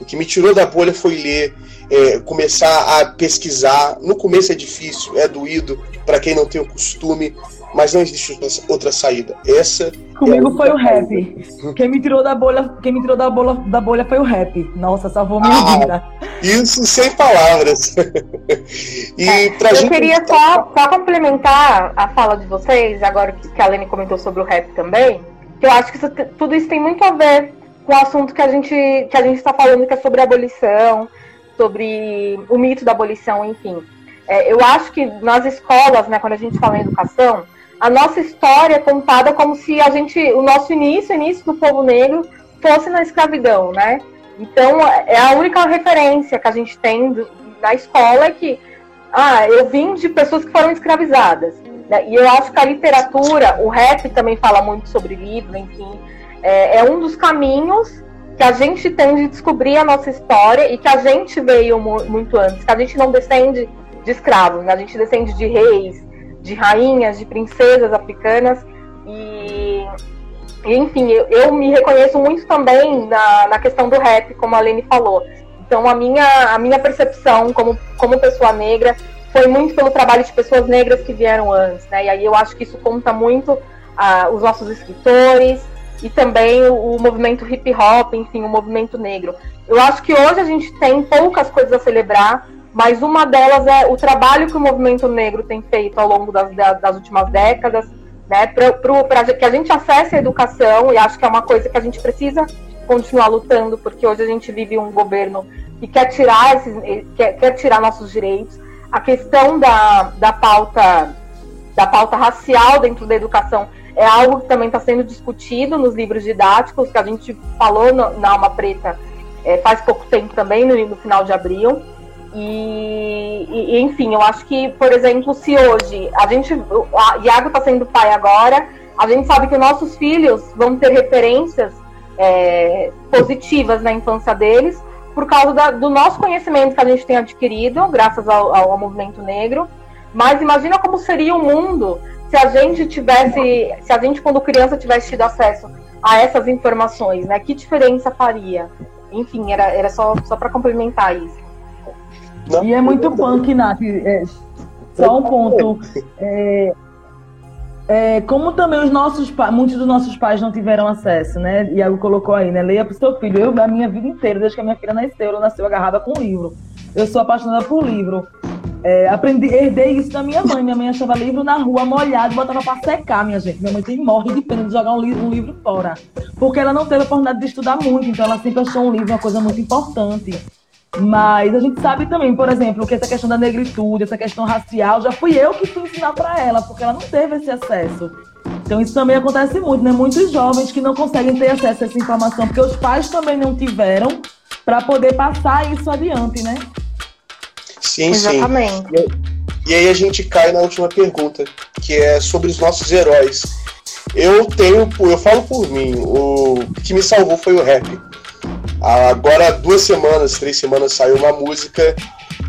O que me tirou da bolha foi ler, é, começar a pesquisar. No começo é difícil, é doído para quem não tem o costume, mas não existe outra saída. Essa comigo é foi o rap. Quem me tirou da bolha, quem me tirou da bolha, da bolha foi o rap. Nossa, salvou minha ah, vida. Isso sem palavras. e é, pra eu gente... queria só, só complementar a fala de vocês, agora que a Lene comentou sobre o rap também eu acho que isso, tudo isso tem muito a ver com o assunto que a gente que a gente está falando, que é sobre abolição, sobre o mito da abolição, enfim. É, eu acho que nas escolas, né, quando a gente fala em educação, a nossa história é contada como se a gente, o nosso início, o início do povo negro, fosse na escravidão, né? Então, é a única referência que a gente tem do, na escola é que, ah, eu vim de pessoas que foram escravizadas. Né? E eu acho que a literatura, o rap também fala muito sobre livro, enfim, é, é um dos caminhos que a gente tem de descobrir a nossa história e que a gente veio muito antes, que a gente não descende de escravos, né? a gente descende de reis, de rainhas, de princesas africanas e, e enfim, eu, eu, me reconheço muito também na, na questão do rap, como a Lene falou. Então a minha, a minha percepção como, como pessoa negra foi muito pelo trabalho de pessoas negras que vieram antes, né? E aí eu acho que isso conta muito ah, os nossos escritores e também o, o, movimento hip hop, enfim, o movimento negro. Eu acho que hoje a gente tem poucas coisas a celebrar, mas uma delas é o trabalho que o movimento negro tem feito ao longo das, das últimas décadas, né? Para que a gente acesse a educação, e acho que é uma coisa que a gente precisa continuar lutando, porque hoje a gente vive um governo que quer tirar, esses, quer, quer tirar nossos direitos a questão da, da pauta da pauta racial dentro da educação é algo que também está sendo discutido nos livros didáticos, que a gente falou no, na Alma Preta é, faz pouco tempo também, no, no final de abril. E, e, enfim, eu acho que, por exemplo, se hoje a gente. A Iago está sendo pai agora, a gente sabe que nossos filhos vão ter referências é, positivas na infância deles, por causa da, do nosso conhecimento que a gente tem adquirido, graças ao, ao, movimento negro. Mas imagina como seria o mundo se a gente tivesse, se a gente, quando criança, tivesse tido acesso a essas informações, né? Que diferença faria? Enfim, era, era só, só para complementar isso. E é muito punk, Nath. É, só um ponto. É, é, como também os nossos muitos dos nossos pais não tiveram acesso, né? Iago colocou aí, né? Leia para o seu filho. Eu, a minha vida inteira, desde que a minha filha nasceu, ela nasceu agarrada com livro. Eu sou apaixonada por livro. É, aprendi, herdei isso da minha mãe. Minha mãe achava livro na rua molhado botava para secar, minha gente. Minha mãe tem morre de pena de jogar um livro, um livro fora. Porque ela não teve a oportunidade de estudar muito, então ela sempre achou um livro uma coisa muito importante. Mas a gente sabe também, por exemplo, que essa questão da negritude, essa questão racial, já fui eu que fui ensinar para ela, porque ela não teve esse acesso. Então isso também acontece muito, né? Muitos jovens que não conseguem ter acesso a essa informação, porque os pais também não tiveram para poder passar isso adiante, né? Sim, Exatamente. sim. E aí a gente cai na última pergunta, que é sobre os nossos heróis. Eu tenho, eu falo por mim, o que me salvou foi o rap. Agora, duas semanas, três semanas, saiu uma música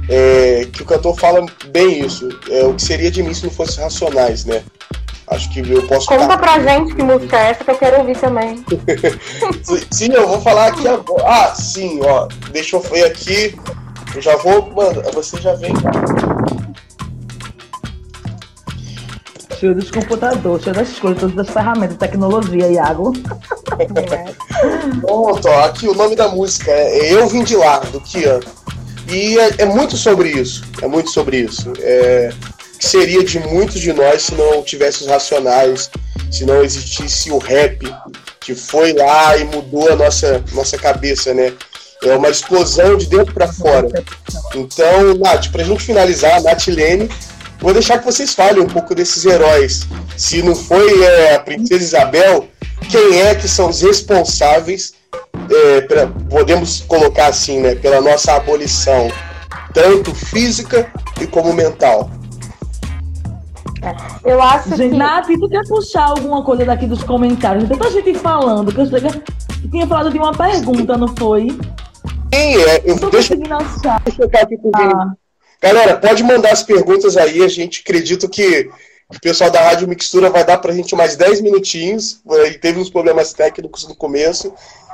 é, que o cantor fala bem isso. É, o que seria de mim se não fosse Racionais, né? Acho que eu posso. Conta pra gente que música é essa que eu quero ouvir também. sim, eu vou falar aqui agora. Ah, sim, ó. Deixa eu ver aqui. Eu já vou. Mano, você já vem. Cheio dos computadores, cheio das coisas, todas as ferramentas, tecnologia, Iago. Pronto, ó, aqui o nome da música é Eu Vim de Lá, do Kian. E é, é, muito sobre isso. É muito sobre isso. É, que seria de muitos de nós se não tivesse os racionais, se não existisse o rap, que foi lá e mudou a nossa, nossa cabeça, né? É uma explosão de dentro para fora. Então, Nath, pra gente finalizar, Nath Lene, vou deixar que vocês falem um pouco desses heróis. Se não foi é, a Princesa Isabel, quem é que são os responsáveis, é, pra, podemos colocar assim, né, pela nossa abolição, tanto física e como mental? É, eu acho gente, que. Nath, tu quer puxar alguma coisa daqui dos comentários? Tem tanta gente falando que eu, eu tinha falado de uma pergunta, não foi? Sim, é. Eu, deixa, deixa eu aqui com ah. Galera, pode mandar as perguntas aí. A gente acredita que o pessoal da Rádio Mixtura vai dar pra gente mais 10 minutinhos. E teve uns problemas técnicos no começo.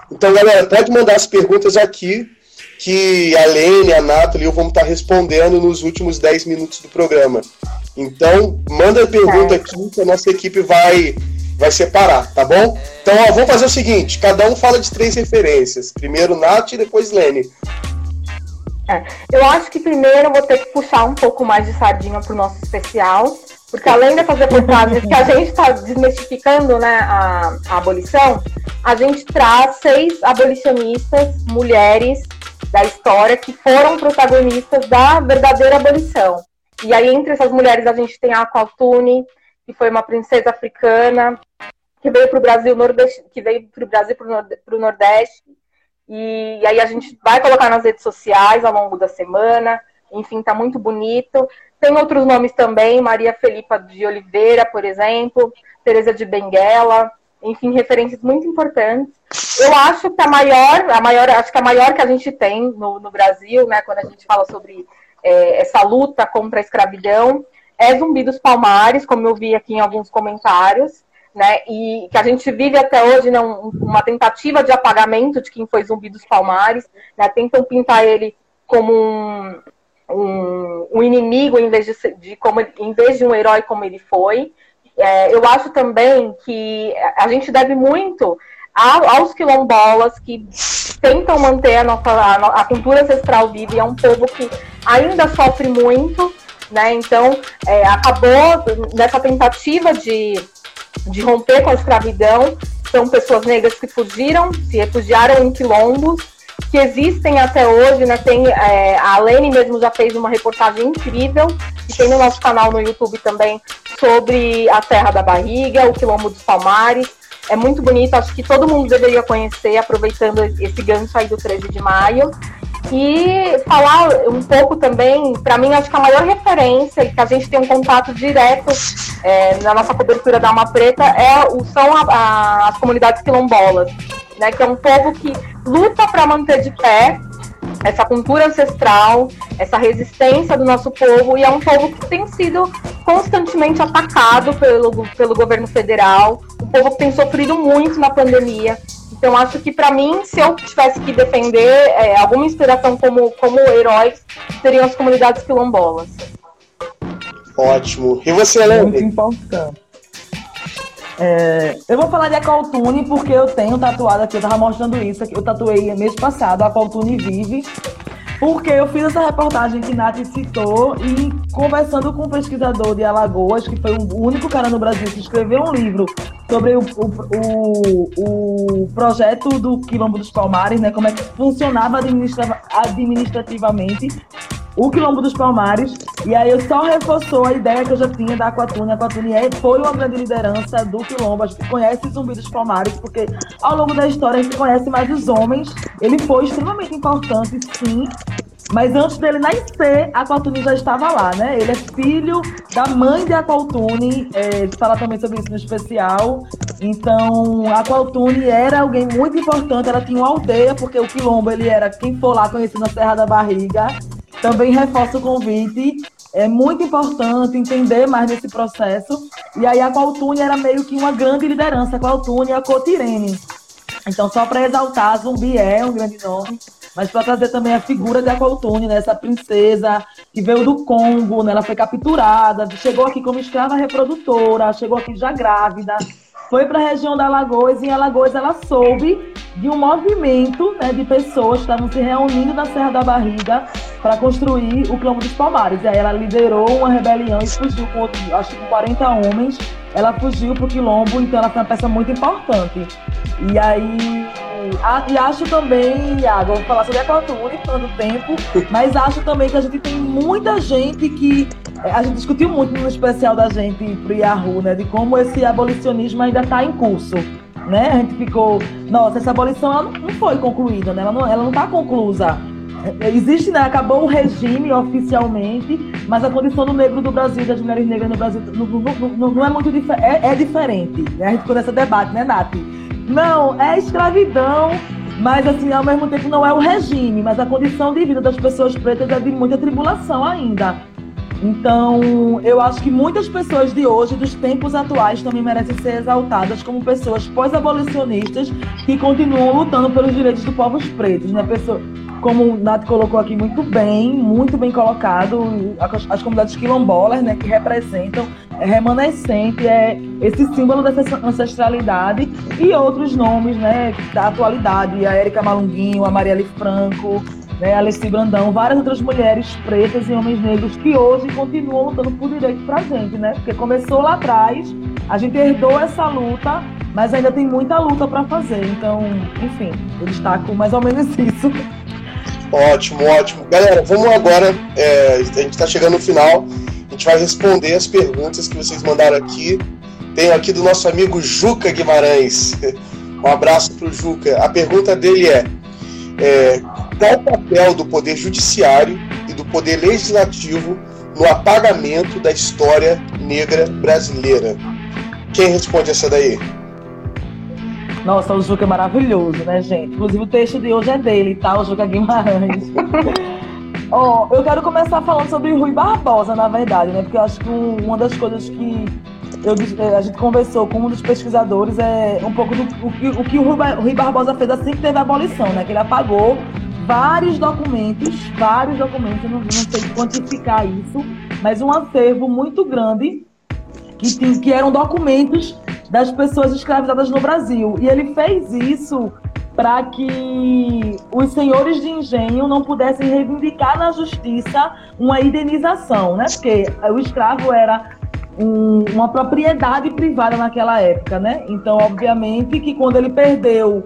Então, galera, pode mandar as perguntas aqui, que a Lene, a Nathalie e eu vamos estar respondendo nos últimos 10 minutos do programa. Então, manda a pergunta aqui que a nossa equipe vai, vai separar, tá bom? Então, ó, vamos fazer o seguinte: cada um fala de três referências. Primeiro Nath e depois Lene. É, eu acho que primeiro eu vou ter que puxar um pouco mais de sardinha para o nosso especial, porque além dessas reportagens que a gente está desmistificando né, a, a abolição, a gente traz seis abolicionistas, mulheres da história, que foram protagonistas da verdadeira abolição. E aí, entre essas mulheres, a gente tem a Aqualtune, que foi uma princesa africana, que veio para o Brasil, Nordeste, que veio para o Brasil para o Nordeste. E, e aí a gente vai colocar nas redes sociais ao longo da semana. Enfim, tá muito bonito. Tem outros nomes também, Maria Felipa de Oliveira, por exemplo, Teresa de Benguela, enfim, referências muito importantes. Eu acho que a maior, a maior, acho que a maior que a gente tem no, no Brasil, né, quando a gente fala sobre é, essa luta contra a escravidão, é Zumbi dos Palmares, como eu vi aqui em alguns comentários, né, e que a gente vive até hoje né, uma tentativa de apagamento de quem foi Zumbi dos Palmares, né, tentam pintar ele como um, um, um inimigo em vez de, de, como, em vez de um herói como ele foi. É, eu acho também que a gente deve muito aos quilombolas que tentam manter a nossa a, a cultura ancestral viva e é um povo que ainda sofre muito, né? Então é, acabou nessa tentativa de, de romper com a escravidão. São pessoas negras que fugiram, se refugiaram em quilombos, que existem até hoje, né? Tem, é, a Lene mesmo já fez uma reportagem incrível, que tem no nosso canal no YouTube também, sobre a Terra da Barriga, o Quilombo dos Palmares. É muito bonito, acho que todo mundo deveria conhecer, aproveitando esse gancho aí do 13 de maio. E falar um pouco também, para mim, acho que a maior referência que a gente tem um contato direto é, na nossa cobertura da Alma Preta é, são a, a, as comunidades quilombolas, né, que é um povo que luta para manter de pé essa cultura ancestral, essa resistência do nosso povo, e é um povo que tem sido constantemente atacado pelo, pelo governo federal, um povo que tem sofrido muito na pandemia. Então, acho que, para mim, se eu tivesse que defender é, alguma inspiração como, como heróis, seriam as comunidades quilombolas. Ótimo. E você, Leandro? Muito importante. É, eu vou falar de Acoltune porque eu tenho tatuado aqui, eu tava mostrando isso, eu tatuei mês passado, Acoltune Vive, porque eu fiz essa reportagem que Nath citou e conversando com um pesquisador de Alagoas, que foi o único cara no Brasil que escreveu um livro sobre o, o, o, o projeto do Quilombo dos Palmares, né, como é que funcionava administrativamente, o Quilombo dos Palmares, e aí eu só reforçou a ideia que eu já tinha da Aquatune. A Aquatune é, foi uma grande liderança do Quilombo, a gente conhece Zumbi dos Palmares, porque ao longo da história a gente conhece mais os homens, ele foi extremamente importante, sim, mas antes dele nascer, a Aquatune já estava lá, né? Ele é filho da mãe de Aquatune, é, fala também sobre isso no especial. Então, a Aquatune era alguém muito importante, ela tinha uma aldeia, porque o Quilombo, ele era, quem for lá conhecido na Serra da Barriga, também reforça o convite. É muito importante entender mais desse processo. E aí a Qualtune era meio que uma grande liderança, a Qualtune e a Cotirene. Então, só para exaltar, Zumbi é um grande nome mas para trazer também a figura de Aqualtune, né? essa princesa que veio do Congo, né? ela foi capturada, chegou aqui como escrava reprodutora, chegou aqui já grávida, foi para a região da Alagoas e em Alagoas ela soube de um movimento né, de pessoas que estavam se reunindo na Serra da Barriga para construir o Clã dos Palmares. E aí ela liderou uma rebelião e fugiu com, acho que com 40 homens. Ela fugiu para o Quilombo, então ela foi uma peça muito importante. E aí e acho também, Iago, vou falar sobre a cultura todo tempo, mas acho também que a gente tem muita gente que. É, a gente discutiu muito no especial da gente pro Yahoo, né? De como esse abolicionismo ainda está em curso. Né? A gente ficou. Nossa, essa abolição ela não foi concluída, né? Ela não, ela não está conclusa. É, existe, né? Acabou o regime oficialmente, mas a condição do negro do Brasil, das mulheres negras no Brasil, não, não, não, é muito diferente. É, é, diferente. Né? A gente ficou nesse debate, né, Nath? Não, é escravidão, mas assim, ao mesmo tempo não é o regime, mas a condição de vida das pessoas pretas é de muita tribulação ainda. Então, eu acho que muitas pessoas de hoje, dos tempos atuais, também merecem ser exaltadas como pessoas pós-abolicionistas que continuam lutando pelos direitos dos povos pretos, né? Pessoa, como o Nath colocou aqui muito bem, muito bem colocado, as, comunidades quilombolas, né, que representam, é remanescente, é esse símbolo dessa ancestralidade e outros nomes, né, da atualidade, a Érica Malunguinho, a Marielle Franco, né, Alessi Brandão, várias outras mulheres pretas e homens negros que hoje continuam lutando por direitos pra gente, né? Porque começou lá atrás, a gente herdou essa luta, mas ainda tem muita luta para fazer. Então, enfim, eu destaco mais ou menos isso. Ótimo, ótimo. Galera, vamos agora. É, a gente está chegando no final. A gente vai responder as perguntas que vocês mandaram aqui. Tenho aqui do nosso amigo Juca Guimarães. Um abraço para o Juca. A pergunta dele é: é, qual o papel do Poder Judiciário e do Poder Legislativo no apagamento da história negra brasileira? Quem responde essa daí? Nossa, o Juca é maravilhoso, né, gente? Inclusive o texto de hoje é dele, tá? O Juca Guimarães. Ó, oh, eu quero começar falando sobre Rui Barbosa, na verdade, né? Porque eu acho que uma das coisas que eu, eh, a gente conversou com um dos pesquisadores é um pouco do o o, que o Rui Barbosa fez assim que teve a abolição, né? Que ele apagou vários documentos, vários documentos, não, não sei quantificar isso, mas um acervo muito grande que, que eram documentos das pessoas escravizadas no Brasil. E ele fez isso para que os senhores de engenho não pudessem reivindicar na justiça uma indenização, né? Porque o escravo era um, uma propriedade privada naquela época, né? Então, obviamente, que quando ele perdeu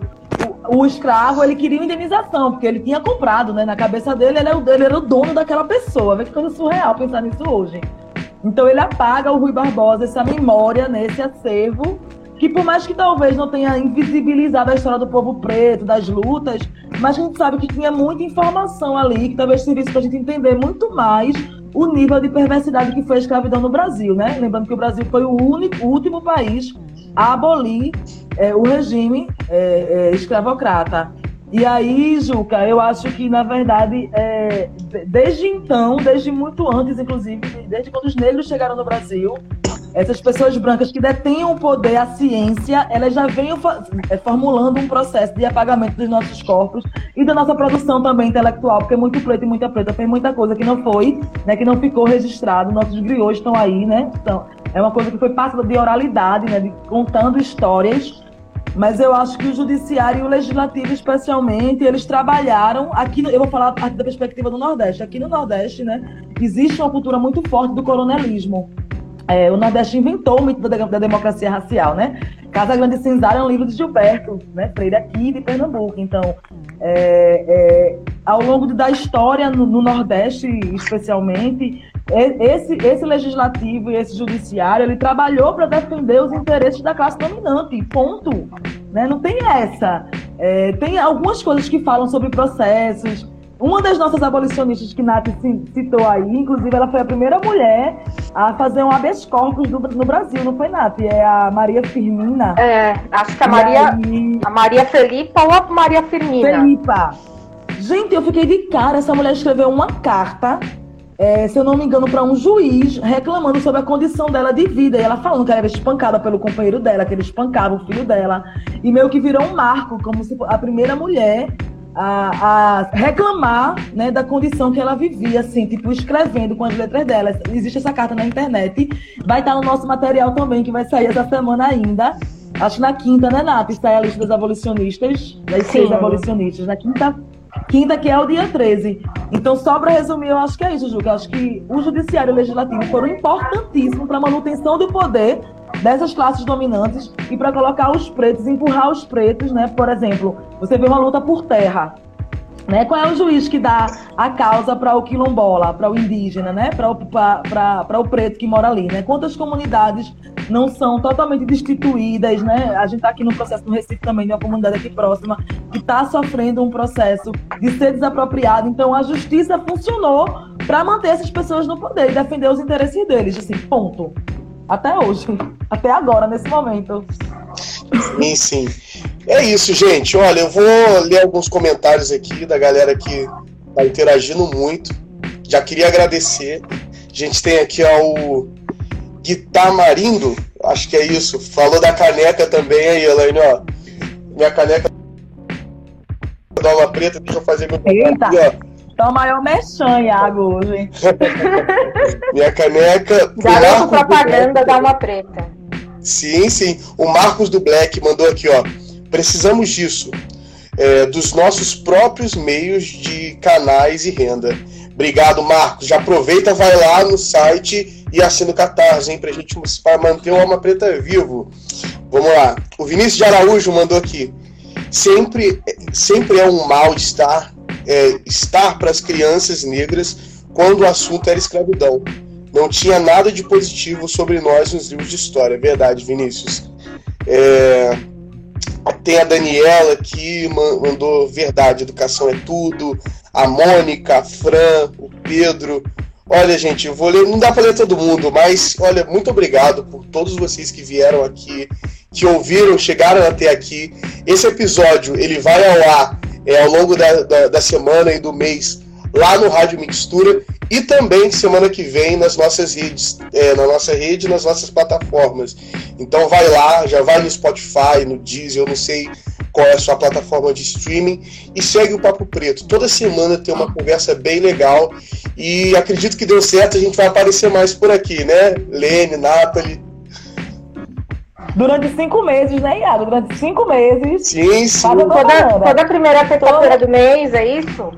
o, escravo, ele queria indenização, porque ele tinha comprado, né? Na cabeça dele, ele era, o, ele era o dono daquela pessoa. Vê que coisa surreal pensar nisso hoje. Então, ele apaga o Rui Barbosa, essa memória, nesse né? acervo, que por mais que talvez não tenha invisibilizado a história do povo preto, das lutas, mas a gente sabe que tinha muita informação ali, que talvez servisse para a gente entender muito mais o nível de perversidade que foi a escravidão no Brasil, né? Lembrando que o Brasil foi o único, o último país abolir é, o regime é, é, escravocrata. E aí, Juca, eu acho que, na verdade, é, desde então, desde muito antes, inclusive, desde quando os negros chegaram no Brasil, essas pessoas brancas que detêm o poder, a ciência, elas já vêm é, formulando um processo de apagamento dos nossos corpos e da nossa produção também intelectual, porque muito preto e muita preta fez muita coisa que não foi, né, que não ficou registrado. Nossos griots estão aí, né? Então, é uma coisa que foi passada de oralidade, né, de contando histórias. Mas eu acho que o judiciário e o legislativo, especialmente, eles trabalharam aqui. Eu vou falar da perspectiva do Nordeste. Aqui no Nordeste, né, existe uma cultura muito forte do coronelismo. É, o Nordeste inventou o mito da, da, democracia racial, né? Casa Grande Cinzara é um livro de Gilberto, né? Freire aqui de Pernambuco. Então, é, é, ao longo da história no, no Nordeste, especialmente, esse, esse legislativo e esse judiciário, ele trabalhou para defender os interesses da classe dominante, ponto. Né? Não tem essa. É, tem algumas coisas que falam sobre processos. Uma das nossas abolicionistas que Nath citou aí, inclusive, ela foi a primeira mulher a fazer um habeas corpus no, no Brasil, não foi, Nath? É a Maria Firmina. É, acho que a Maria, aí... a Maria Felipa ou a Maria Firmina. Felipa. Gente, eu fiquei de cara, essa mulher escreveu uma carta é, se eu não me engano, para um juiz reclamando sobre a condição dela de vida. E ela falando que ela era espancada pelo companheiro dela, que ele espancava o filho dela. E meio que virou um marco, como se a primeira mulher a, a, reclamar né, da condição que ela vivia, assim, tipo, escrevendo com as letras dela. Existe essa carta na internet. Vai estar no nosso material também, que vai sair essa semana ainda. Acho que na quinta, né, Nath? Sai a lista das abolicionistas, das Sim. seis abolicionistas. Na quinta Quinta, que é o dia 13. Então, só para resumir, eu acho que é isso, Ju. Eu acho que o Judiciário e o Legislativo foram importantíssimos para a manutenção do poder dessas classes dominantes e para colocar os pretos, empurrar os pretos, né? Por exemplo, você vê uma luta por terra. Né? Qual é o juiz que dá a causa para o quilombola, para o indígena, né? para o, preto que mora ali? Né? Quantas comunidades não são totalmente destituídas? Né? A gente está aqui no processo no Recife também, de uma comunidade aqui próxima, que está sofrendo um processo de ser desapropriado. Então, a justiça funcionou para manter essas pessoas no poder e defender os interesses deles. Assim, ponto. Até hoje. Até agora, nesse momento. Sim, sim. É isso, gente. Olha, eu vou ler alguns comentários aqui da galera que tá interagindo muito. Já queria agradecer. A gente tem aqui ó, o Guitamarindo, acho que é isso. Falou da caneca também aí, Elaine, ó. Minha caneca dá uma preta, deixa eu fazer meu Eita. aqui, ó. Tá o maior mexão, Iago, hoje. Minha caneca. Garoto propaganda da uma preta. Sim, sim. O Marcos do Black mandou aqui, ó. Precisamos disso, é, dos nossos próprios meios de canais e renda. Obrigado, Marcos. Já aproveita, vai lá no site e assina o Catarse, hein, pra gente pra manter o Alma Preta vivo. Vamos lá. O Vinícius de Araújo mandou aqui. Sempre, sempre é um mal estar, é, estar para as crianças negras quando o assunto era escravidão. Não tinha nada de positivo sobre nós nos livros de história. Verdade, Vinícius. É, tem a Daniela que mandou verdade, educação é tudo. A Mônica, a Fran, o Pedro. Olha, gente, eu vou ler, não dá para ler todo mundo, mas olha, muito obrigado por todos vocês que vieram aqui, que ouviram, chegaram até aqui. Esse episódio ele vai ao ar é, ao longo da, da, da semana e do mês lá no Rádio Mixtura e também semana que vem nas nossas redes, é, na nossa rede, nas nossas plataformas. Então vai lá, já vai no Spotify, no Deezer, eu não sei qual é a sua plataforma de streaming e segue o Papo Preto. Toda semana tem uma conversa bem legal e acredito que deu certo, a gente vai aparecer mais por aqui, né? Lene, Nathalie. Durante cinco meses, né, Iago? Durante cinco meses. Sim, sim. Toda, toda primeira sexta-feira do mês, é isso?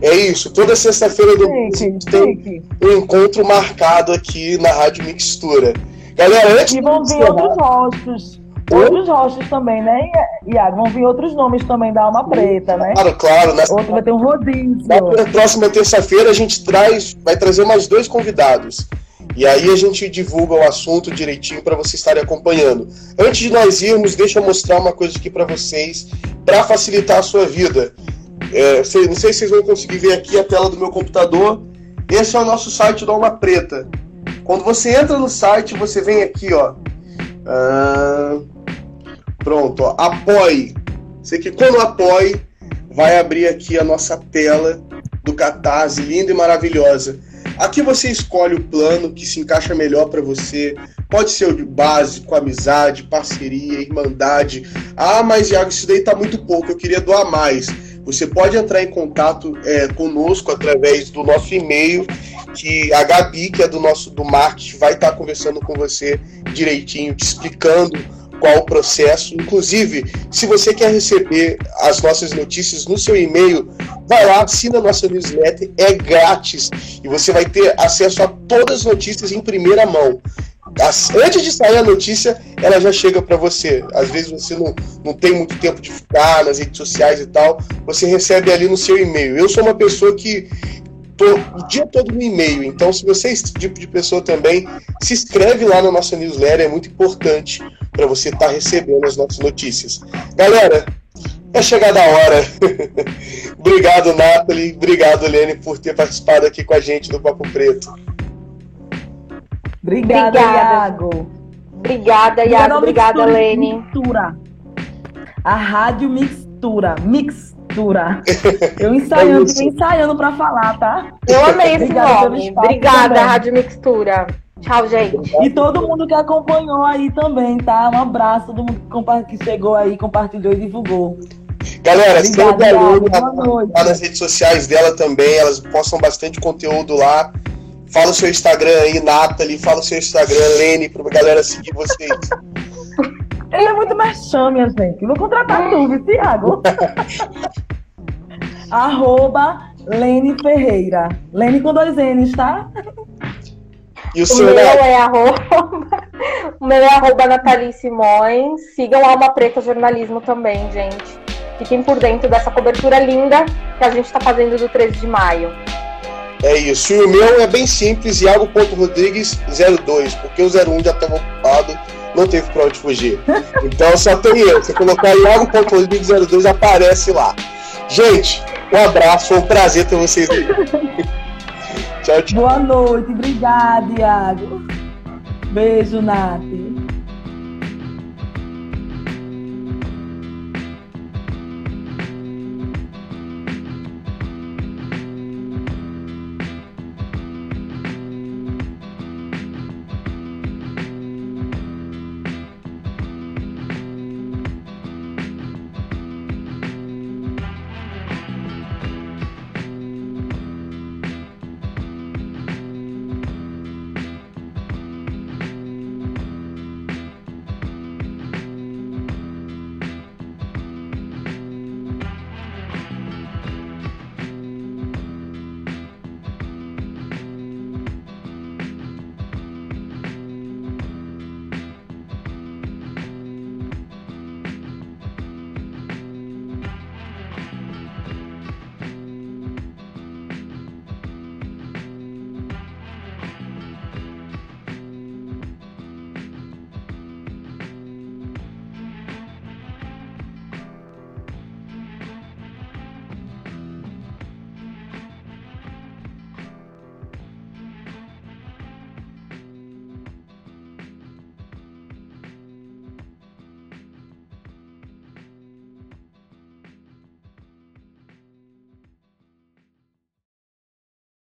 É isso, toda sexta-feira do mês tem um encontro marcado aqui na Rádio Mixtura. Galera, antes E vão vir outros rostos. Outros rostos também, né, Iago? Vão vir outros nomes também da Alma Preta, né? Claro, claro. Na... Outro vai ter um rodízio. Na próxima terça-feira a gente traz, vai trazer mais dois convidados. E aí a gente divulga o assunto direitinho para vocês estarem acompanhando. Antes de nós irmos, deixa eu mostrar uma coisa aqui para vocês, para facilitar a sua vida. É, não sei se vocês vão conseguir ver aqui a tela do meu computador. Esse é o nosso site do Alma Preta. Quando você entra no site, você vem aqui, ó. Ah, pronto, ó. Apoie. Você clicou no apoie, vai abrir aqui a nossa tela do Catarse, linda e maravilhosa. Aqui você escolhe o plano que se encaixa melhor para você. Pode ser o de básico, amizade, parceria, irmandade. Ah, mas Iago, isso daí tá muito pouco, eu queria doar mais você pode entrar em contato é, conosco através do nosso e-mail, que a Gabi, que é do nosso do marketing, vai estar conversando com você direitinho, te explicando qual o processo. Inclusive, se você quer receber as nossas notícias no seu e-mail, vai lá, assina nossa newsletter, é grátis e você vai ter acesso a todas as notícias em primeira mão. antes de sair a notícia, ela já chega para você. Às vezes você não, não tem muito tempo de ficar nas redes sociais e tal, você recebe ali no seu e-mail. Eu sou uma pessoa que tô o dia todo no e-mail, então se você é esse tipo de pessoa também, se inscreve lá na nossa newsletter, é muito importante para você estar tá recebendo as nossas notícias. Galera, é chegada a hora. obrigado, Nathalie. Obrigado, Lene, por ter participado aqui com a gente do Papo Preto. Obrigada, Iago. Obrigada, Iago. Obrigada, Lene. Mistura. A Rádio Mixtura. Mixtura. Eu ensaiando, é ensaiando para falar, tá? Eu amei esse nome. Obrigada, também. Rádio Mixtura. Tchau, gente. E todo mundo que acompanhou aí também, tá? Um abraço, todo mundo que chegou aí, compartilhou e divulgou. Galera, siga a lá nas redes sociais dela também, elas postam bastante conteúdo lá. Fala o seu Instagram aí, Nathalie. Fala o seu Instagram, Lene, pra galera seguir vocês. Ele é muito mais chame, minha gente. Vou contratar tu, Thiago. Arroba Lene Ferreira. Lene com dois N's, tá? E o, o meu é arroba. O meu é arroba Nathalie Simões. Sigam Alma Preta Jornalismo também, gente. Fiquem por dentro dessa cobertura linda que a gente está fazendo do 13 de maio. É isso. E o meu é bem simples, Iago.rodrigues02, porque o 01 já estava ocupado, não teve para onde fugir. Então só tem eu. Você colocar Iago.rodrigues02, aparece lá. Gente, um abraço, foi um prazer ter vocês aí. tchau, tchau. Boa noite, obrigada, Iago. Beijo, Nath.